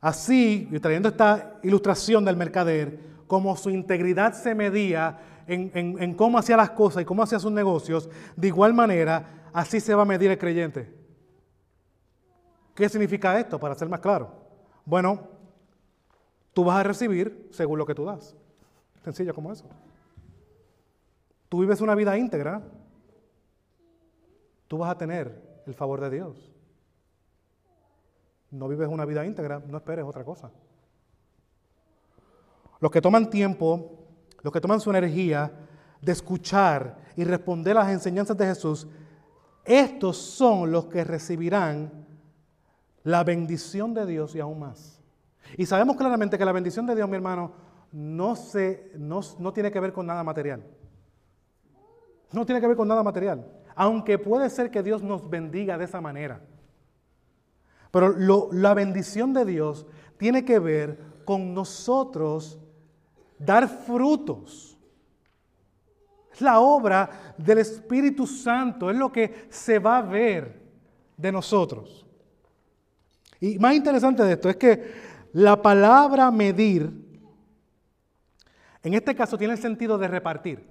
así, y trayendo esta ilustración del mercader, como su integridad se medía en, cómo hacía las cosas y cómo hacía sus negocios, de igual manera, así se va a medir el creyente. ¿Qué significa esto? Para ser más claro. Bueno, tú vas a recibir según lo que tú das. Sencillo como eso. Tú vives una vida íntegra, tú vas a tener el favor de Dios. No vives una vida íntegra, no esperes otra cosa. Los que toman tiempo, los que toman su energía de escuchar y responder a las enseñanzas de Jesús, estos son los que recibirán la bendición de Dios y aún más. Y sabemos claramente que la bendición de Dios, mi hermano, no, se, no, tiene que ver con nada material. No tiene que ver con nada material. Aunque puede ser que Dios nos bendiga de esa manera. Pero la bendición de Dios tiene que ver con nosotros dar frutos. Es la obra del Espíritu Santo, es lo que se va a ver de nosotros. Y más interesante de esto es que la palabra medir, en este caso tiene el sentido de repartir.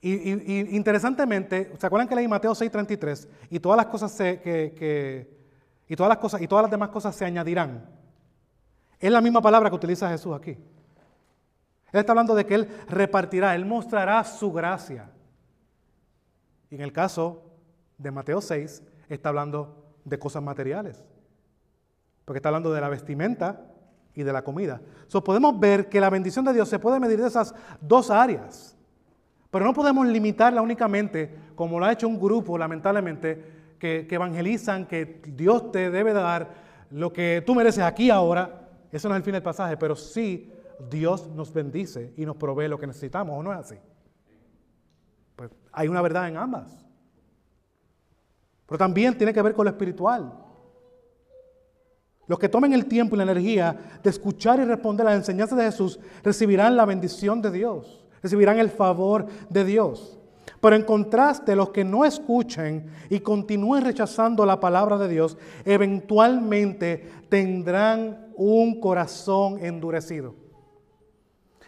Y, interesantemente, ¿se acuerdan que leí Mateo 6:33? Y todas las cosas que, y todas las cosas y todas las demás cosas se añadirán. Es la misma palabra que utiliza Jesús aquí. Él está hablando de que Él repartirá, Él mostrará su gracia. Y en el caso de Mateo 6, está hablando de cosas materiales. Porque está hablando de la vestimenta y de la comida. So, podemos ver que la bendición de Dios se puede medir de esas dos áreas. Pero no podemos limitarla únicamente, como lo ha hecho un grupo, lamentablemente, que, evangelizan que Dios te debe dar lo que tú mereces aquí ahora. Eso no es el fin del pasaje, pero sí Dios nos bendice y nos provee lo que necesitamos, ¿o no es así? Pues hay una verdad en ambas. Pero también tiene que ver con lo espiritual. Los que tomen el tiempo y la energía de escuchar y responder a las enseñanzas de Jesús recibirán la bendición de Dios, recibirán el favor de Dios. Pero en contraste, los que no escuchen y continúen rechazando la palabra de Dios, eventualmente tendrán un corazón endurecido.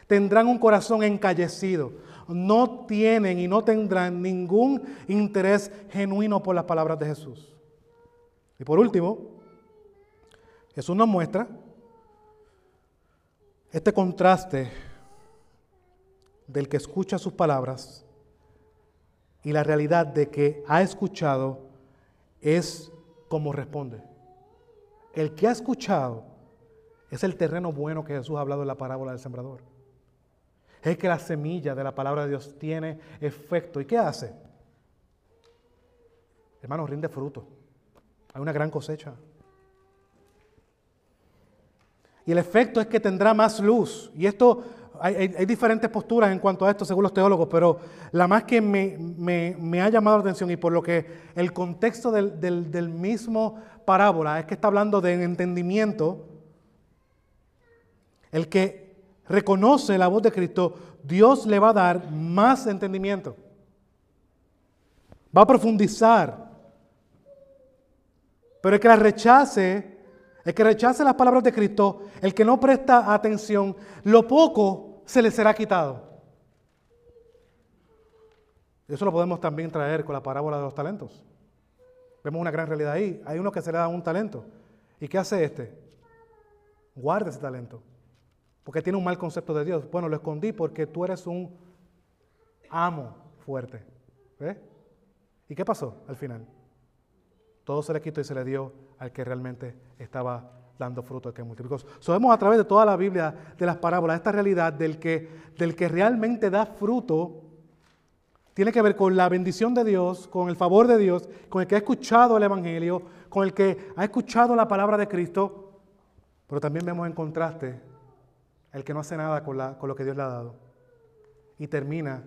Tendrán un corazón encallecido. No tienen y no tendrán ningún interés genuino por las palabras de Jesús. Y por último, Jesús nos muestra este contraste del que escucha sus palabras y la realidad de que ha escuchado es como responde. El que ha escuchado es el terreno bueno que Jesús ha hablado en la parábola del sembrador. Es que la semilla de la palabra de Dios tiene efecto. ¿Y qué hace? Hermano, rinde fruto. Hay una gran cosecha. Y el efecto es que tendrá más luz. Y esto, hay, diferentes posturas en cuanto a esto según los teólogos, pero la más que me, ha llamado la atención y por lo que el contexto del, del mismo parábola es que está hablando de entendimiento, el que reconoce la voz de Cristo, Dios le va a dar más entendimiento. Va a profundizar. Pero el que la rechace el que rechace las palabras de Cristo, el que no presta atención, lo poco se le será quitado. Eso lo podemos también traer con la parábola de los talentos. Vemos una gran realidad ahí. Hay uno que se le da un talento. ¿Y qué hace este? Guarda ese talento. Porque tiene un mal concepto de Dios. Bueno, lo escondí porque tú eres un amo fuerte. ¿Ves? ¿Y qué pasó al final? Todo se le quitó y se le dio al que realmente estaba dando fruto, al que multiplicó. Sabemos a través de toda la Biblia, de las parábolas, esta realidad del que, del que realmente da fruto, tiene que ver con la bendición de Dios, con el favor de Dios, con el que ha escuchado el Evangelio, con el que ha escuchado la palabra de Cristo, pero también vemos en contraste el que no hace nada con, lo que Dios le ha dado. Y termina,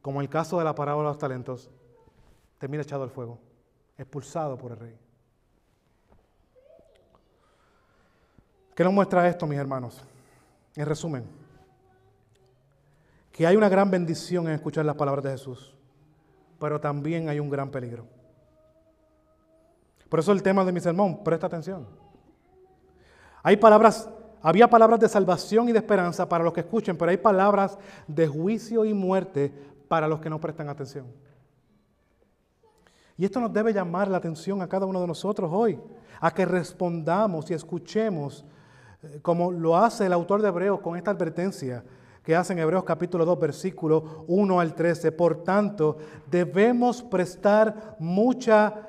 como el caso de la parábola de los talentos, termina echado al fuego expulsado por el rey. ¿Qué nos muestra esto, mis hermanos? En resumen, que hay una gran bendición en escuchar las palabras de Jesús, pero también hay un gran peligro. Por eso el tema de mi sermón, presta atención. Hay palabras, había palabras de salvación y de esperanza para los que escuchen, pero hay palabras de juicio y muerte para los que no prestan atención. Y esto nos debe llamar la atención a cada uno de nosotros hoy, a que respondamos y escuchemos, eh, como lo hace el autor de Hebreos con esta advertencia que hace en Hebreos capítulo 2, versículo 1 al 13. Por tanto, debemos prestar mucha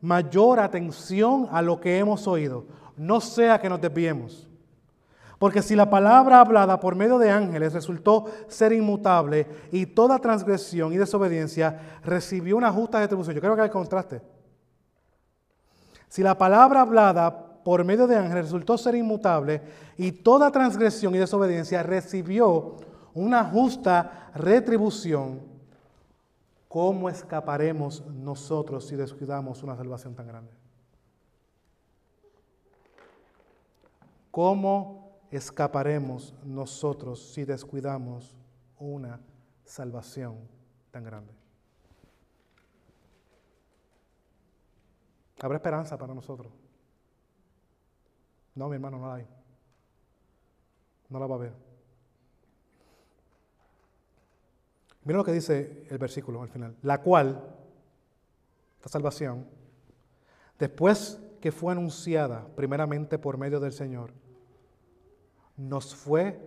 mayor atención a lo que hemos oído, no sea que nos desviemos. Porque si la palabra hablada por medio de ángeles resultó ser inmutable y toda transgresión y desobediencia recibió una justa retribución, yo creo que hay contraste. Si la palabra hablada por medio de ángeles resultó ser inmutable y toda transgresión y desobediencia recibió una justa retribución, ¿cómo escaparemos nosotros si descuidamos una salvación tan grande? ¿Cómo escaparemos nosotros si descuidamos una salvación tan grande. ¿Habrá esperanza para nosotros? No, mi hermano, no la hay. No la va a haber. Mira lo que dice el versículo al final. La cual, esta salvación, después que fue anunciada primeramente por medio del Señor, nos fue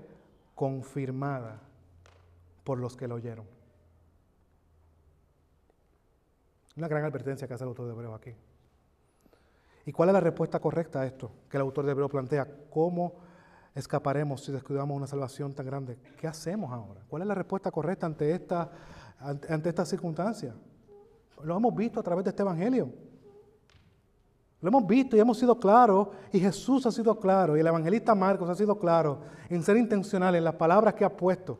confirmada por los que lo oyeron. Una gran advertencia que hace el autor de Hebreo aquí. ¿Y cuál es la respuesta correcta a esto que el autor de Hebreo plantea? ¿Cómo escaparemos si descuidamos una salvación tan grande? ¿Qué hacemos ahora? ¿Cuál es la respuesta correcta ante esta, ante, esta circunstancia? Lo hemos visto a través de este Evangelio. Lo hemos visto y hemos sido claros, y Jesús ha sido claro, y el evangelista Marcos ha sido claro en ser intencional en las palabras que ha puesto,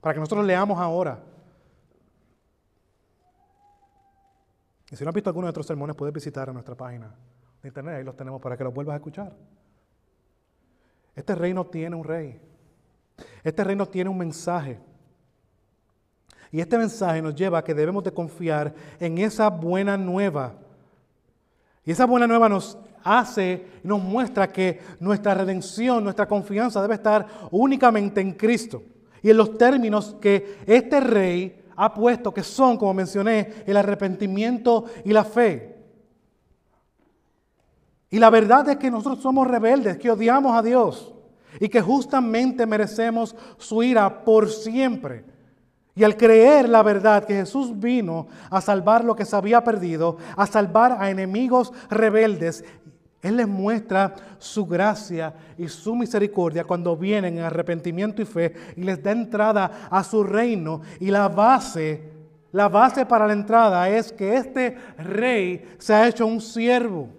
para que nosotros leamos ahora. Y si no has visto alguno de nuestros sermones, puedes visitar a nuestra página de internet, ahí los tenemos para que los vuelvas a escuchar. Este reino tiene un rey. Este reino tiene un mensaje. Y este mensaje nos lleva a que debemos de confiar en esa buena nueva. Y esa buena nueva nos hace, nos muestra que nuestra redención, nuestra confianza debe estar únicamente en Cristo. Y en los términos que este rey ha puesto, que son, como mencioné, el arrepentimiento y la fe. Y la verdad es que nosotros somos rebeldes, que odiamos a Dios y que justamente merecemos su ira por siempre. Y al creer la verdad que Jesús vino a salvar lo que se había perdido, a salvar a enemigos rebeldes él les muestra su gracia y su misericordia cuando vienen en arrepentimiento y fe y les da entrada a su reino. Y la base, la base para la entrada es que este rey se ha hecho un siervo,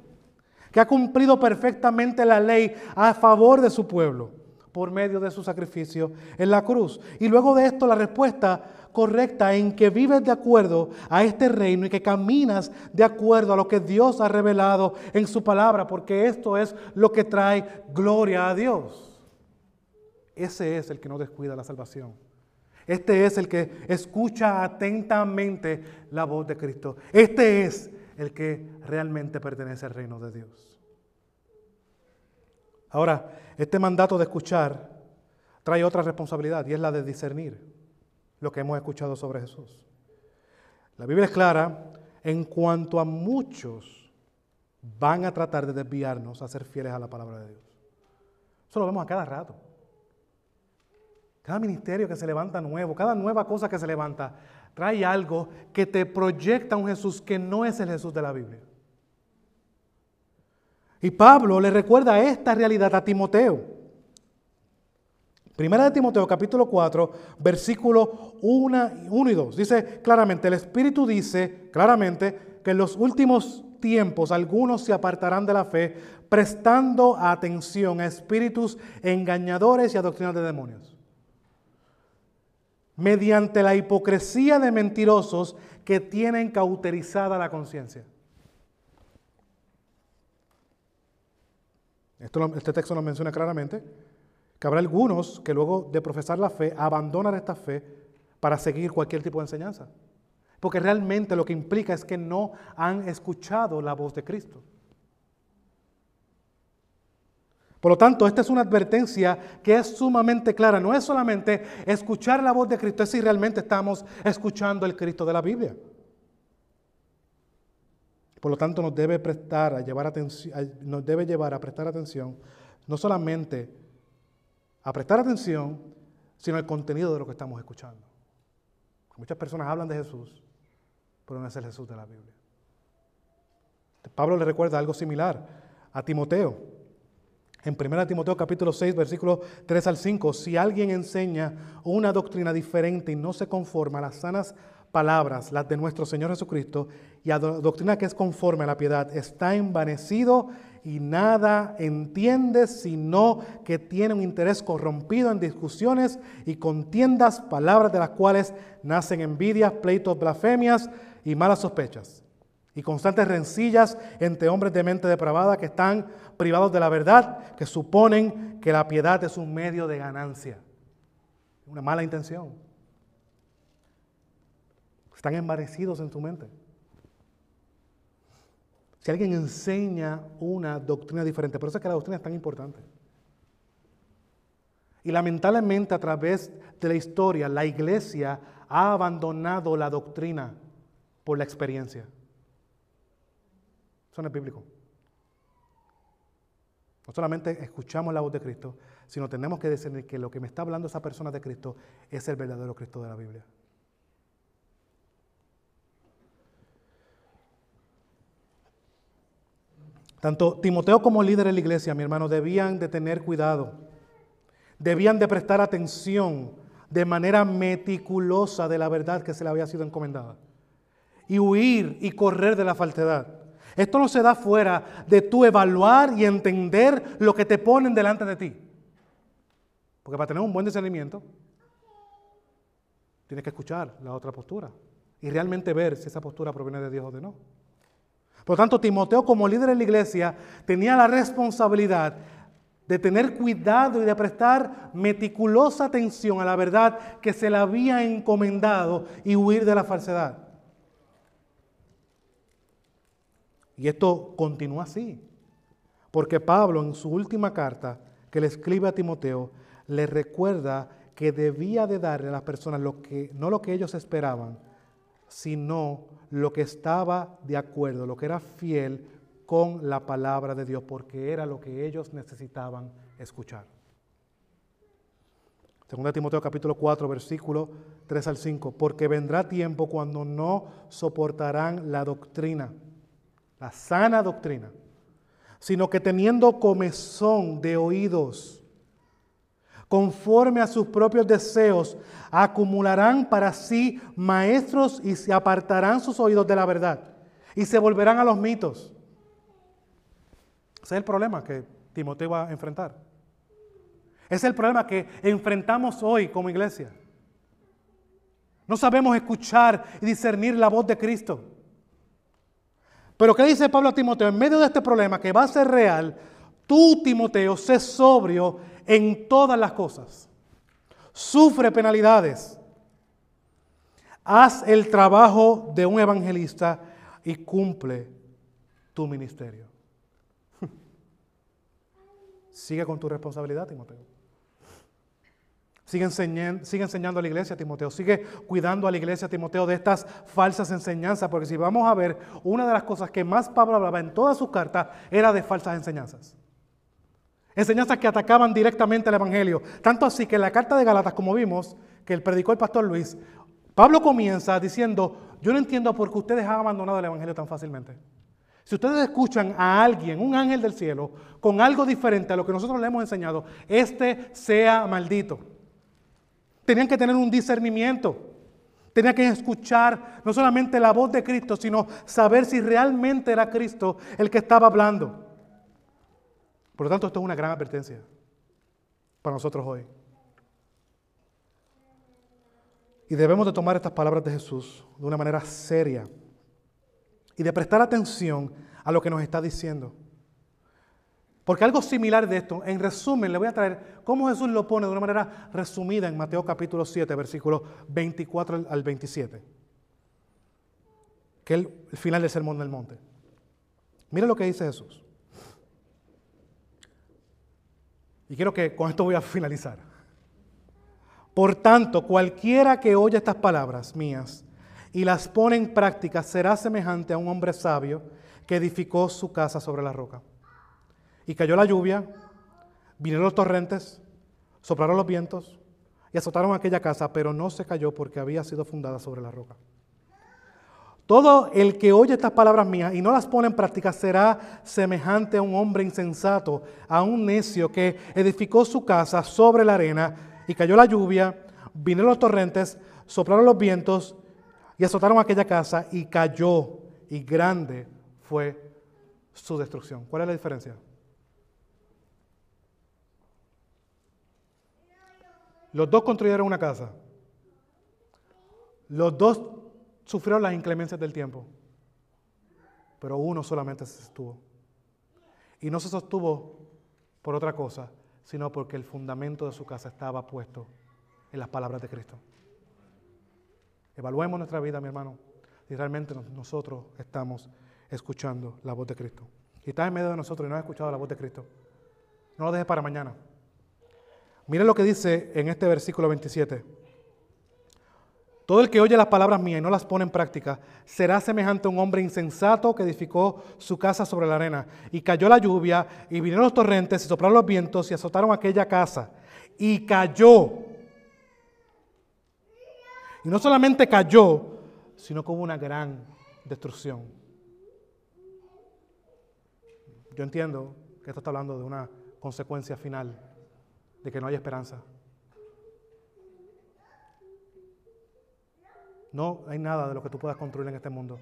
que ha cumplido perfectamente la ley a favor de su pueblo por medio de su sacrificio en la cruz. Y luego de esto la respuesta correcta en que vives de acuerdo a este reino y que caminas de acuerdo a lo que Dios ha revelado en su palabra, porque esto es lo que trae gloria a Dios. Ese es el que no descuida la salvación. Este es el que escucha atentamente la voz de Cristo. Este es el que realmente pertenece al reino de Dios. Ahora, este mandato de escuchar trae otra responsabilidad y es la de discernir lo que hemos escuchado sobre Jesús. La Biblia es clara en cuanto a muchos van a tratar de desviarnos a ser fieles a la palabra de Dios. Eso lo vemos a cada rato. Cada ministerio que se levanta nuevo, cada nueva cosa que se levanta, trae algo que te proyecta un Jesús que no es el Jesús de la Biblia. Y Pablo le recuerda esta realidad a Timoteo. Primera de Timoteo capítulo 4, versículo 1, y 2. Dice claramente, el Espíritu dice claramente que en los últimos tiempos algunos se apartarán de la fe prestando atención a espíritus engañadores y a doctrinas de demonios. Mediante la hipocresía de mentirosos que tienen cauterizada la conciencia. Este texto nos menciona claramente que habrá algunos que luego de profesar la fe abandonan esta fe para seguir cualquier tipo de enseñanza. Porque realmente lo que implica es que no han escuchado la voz de Cristo. Por lo tanto, esta es una advertencia que es sumamente clara. No es solamente escuchar la voz de Cristo, es si realmente estamos escuchando el Cristo de la Biblia. Por lo tanto, nos debe llevar a prestar atención no solamente a prestar atención, sino al contenido de lo que estamos escuchando. Muchas personas hablan de Jesús, pero no es el Jesús de la Biblia. Pablo le recuerda algo similar a Timoteo. En 1 Timoteo capítulo 6, versículos 3 al 5, si alguien enseña una doctrina diferente y no se conforma a las sanas palabras, las de nuestro Señor Jesucristo, y a doctrina que es conforme a la piedad, está envanecido y nada entiende, sino que tiene un interés corrompido en discusiones y contiendas, palabras de las cuales nacen envidias, pleitos, blasfemias y malas sospechas, y constantes rencillas entre hombres de mente depravada que están privados de la verdad, que suponen que la piedad es un medio de ganancia. Una mala intención. Están envanecidos en tu mente. Si alguien enseña una doctrina diferente, por eso es que la doctrina es tan importante. Y lamentablemente a través de la historia, la iglesia ha abandonado la doctrina por la experiencia. Eso no es bíblico. No solamente escuchamos la voz de Cristo, sino tenemos que discernir que lo que me está hablando esa persona de Cristo es el verdadero Cristo de la Biblia. Tanto Timoteo como líder de la iglesia, mi hermano, debían de tener cuidado, debían de prestar atención de manera meticulosa de la verdad que se le había sido encomendada y huir y correr de la falsedad. Esto no se da fuera de tu evaluar y entender lo que te ponen delante de ti. Porque para tener un buen discernimiento, tienes que escuchar la otra postura y realmente ver si esa postura proviene de Dios o de no. Por lo tanto, Timoteo como líder en la iglesia tenía la responsabilidad de tener cuidado y de prestar meticulosa atención a la verdad que se le había encomendado y huir de la falsedad. Y esto continúa así, porque Pablo en su última carta que le escribe a Timoteo, le recuerda que debía de darle a las personas lo que, no lo que ellos esperaban, sino lo que estaba de acuerdo, lo que era fiel con la palabra de Dios, porque era lo que ellos necesitaban escuchar. Segunda Timoteo capítulo 4, versículo 3 al 5, porque vendrá tiempo cuando no soportarán la doctrina, la sana doctrina, sino que teniendo comezón de oídos, conforme a sus propios deseos, acumularán para sí maestros y se apartarán sus oídos de la verdad y se volverán a los mitos. Ese es el problema que Timoteo va a enfrentar. Es el problema que enfrentamos hoy como iglesia. No sabemos escuchar y discernir la voz de Cristo. Pero ¿qué dice Pablo a Timoteo? En medio de este problema que va a ser real, tú, Timoteo, sé sobrio en todas las cosas. Sufre penalidades. Haz el trabajo de un evangelista y cumple tu ministerio. Sigue con tu responsabilidad, Timoteo. Sigue sigue enseñando a la iglesia, Timoteo. Sigue cuidando a la iglesia, Timoteo, de estas falsas enseñanzas. Porque si vamos a ver, una de las cosas que más Pablo hablaba en todas sus cartas era de falsas enseñanzas. Enseñanzas que atacaban directamente al Evangelio. Tanto así que en la carta de Galatas, como vimos, que el predicó el pastor Luis, Pablo comienza diciendo, yo no entiendo por qué ustedes han abandonado el Evangelio tan fácilmente. Si ustedes escuchan a alguien, un ángel del cielo, con algo diferente a lo que nosotros le hemos enseñado, este sea maldito. Tenían que tener un discernimiento. Tenían que escuchar no solamente la voz de Cristo, sino saber si realmente era Cristo el que estaba hablando. Por lo tanto, esto es una gran advertencia para nosotros hoy. Y debemos de tomar estas palabras de Jesús de una manera seria y de prestar atención a lo que nos está diciendo. Porque algo similar de esto, en resumen, le voy a traer cómo Jesús lo pone de una manera resumida en Mateo capítulo 7, versículos 24 al 27, que es el final del Sermón del Monte. Mira lo que dice Jesús. Y quiero que con esto voy a finalizar. Por tanto, cualquiera que oye estas palabras mías y las pone en práctica será semejante a un hombre sabio que edificó su casa sobre la roca. Y cayó la lluvia, vinieron los torrentes, soplaron los vientos y azotaron aquella casa, pero no se cayó porque había sido fundada sobre la roca. Todo el que oye estas palabras mías y no las pone en práctica será semejante a un hombre insensato, a un necio que edificó su casa sobre la arena y cayó la lluvia, vinieron los torrentes, soplaron los vientos y azotaron aquella casa y cayó y grande fue su destrucción. ¿Cuál es la diferencia? Los dos construyeron una casa. Los dos sufrió las inclemencias del tiempo, pero uno solamente se sostuvo. Y no se sostuvo por otra cosa, sino porque el fundamento de su casa estaba puesto en las palabras de Cristo. Evaluemos nuestra vida, mi hermano, si realmente nosotros estamos escuchando la voz de Cristo. Si estás en medio de nosotros y no has escuchado la voz de Cristo, no lo dejes para mañana. Miren lo que dice en este versículo 27. Todo el que oye las palabras mías y no las pone en práctica será semejante a un hombre insensato que edificó su casa sobre la arena. Y cayó la lluvia, y vinieron los torrentes, y soplaron los vientos, y azotaron aquella casa. Y cayó. Y no solamente cayó, sino que hubo una gran destrucción. Yo entiendo que esto está hablando de una consecuencia final, de que no hay esperanza. No hay nada de lo que tú puedas construir en este mundo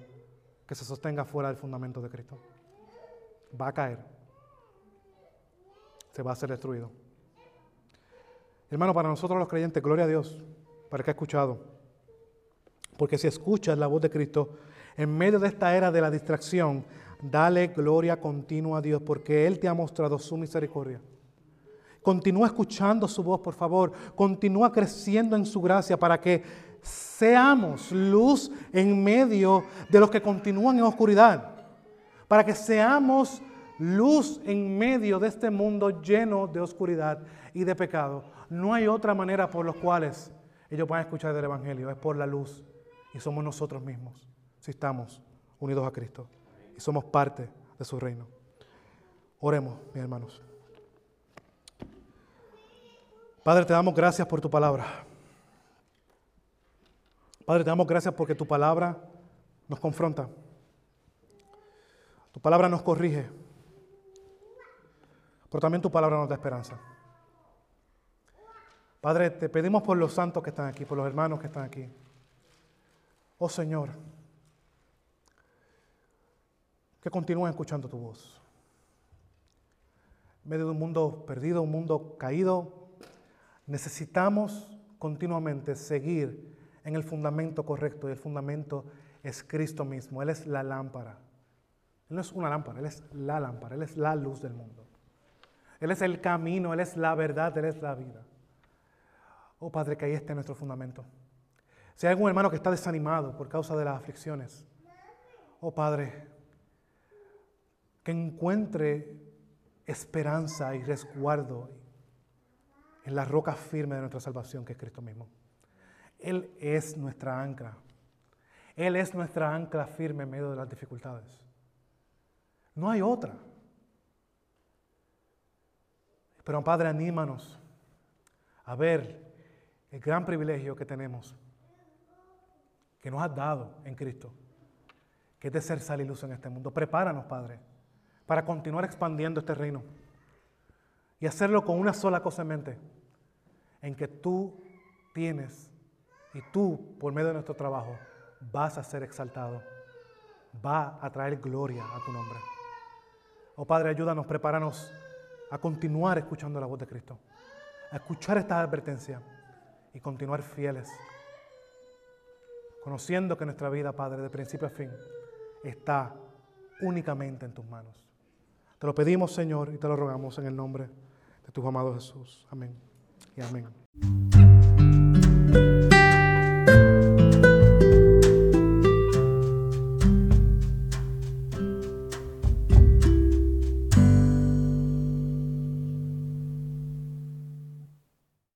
que se sostenga fuera del fundamento de Cristo. Va a caer. Se va a ser destruido. Hermano, para nosotros los creyentes, gloria a Dios, para que ha escuchado. Porque si escuchas la voz de Cristo, en medio de esta era de la distracción, dale gloria continua a Dios, porque Él te ha mostrado su misericordia. Continúa escuchando su voz, por favor. Continúa creciendo en su gracia para que seamos luz en medio de los que continúan en oscuridad, para que seamos luz en medio de este mundo lleno de oscuridad y de pecado. No hay otra manera por los cuales ellos puedan escuchar del Evangelio, es por la luz. Y somos nosotros mismos, si estamos unidos a Cristo y somos parte de su reino. Oremos, mis hermanos. Padre, te damos gracias por tu palabra. Padre, te damos gracias porque tu palabra nos confronta. Tu palabra nos corrige. Pero también tu palabra nos da esperanza. Padre, te pedimos por los santos que están aquí, por los hermanos que están aquí. Oh Señor, que continúen escuchando tu voz. En medio de un mundo perdido, un mundo caído, necesitamos continuamente seguir en el fundamento correcto y el fundamento es Cristo mismo. Él es la lámpara. Él no es una lámpara, Él es la lámpara, Él es la luz del mundo. Él es el camino, Él es la verdad, Él es la vida. Oh Padre, que ahí esté nuestro fundamento. Si hay algún hermano que está desanimado por causa de las aflicciones, oh Padre, que encuentre esperanza y resguardo en la roca firme de nuestra salvación, que es Cristo mismo. Él es nuestra ancla. Él es nuestra ancla firme en medio de las dificultades. No hay otra. Pero Padre, anímanos a ver el gran privilegio que tenemos, que nos has dado en Cristo, que es de ser sal y luz en este mundo. Prepáranos, Padre, para continuar expandiendo este reino y hacerlo con una sola cosa en mente, en que tú tienes y tú, por medio de nuestro trabajo, vas a ser exaltado. Va a traer gloria a tu nombre. Oh Padre, ayúdanos, prepáranos a continuar escuchando la voz de Cristo. A escuchar esta advertencia y continuar fieles. Conociendo que nuestra vida, Padre, de principio a fin, está únicamente en tus manos. Te lo pedimos, Señor, y te lo rogamos en el nombre de tu amado Jesús. Amén y amén.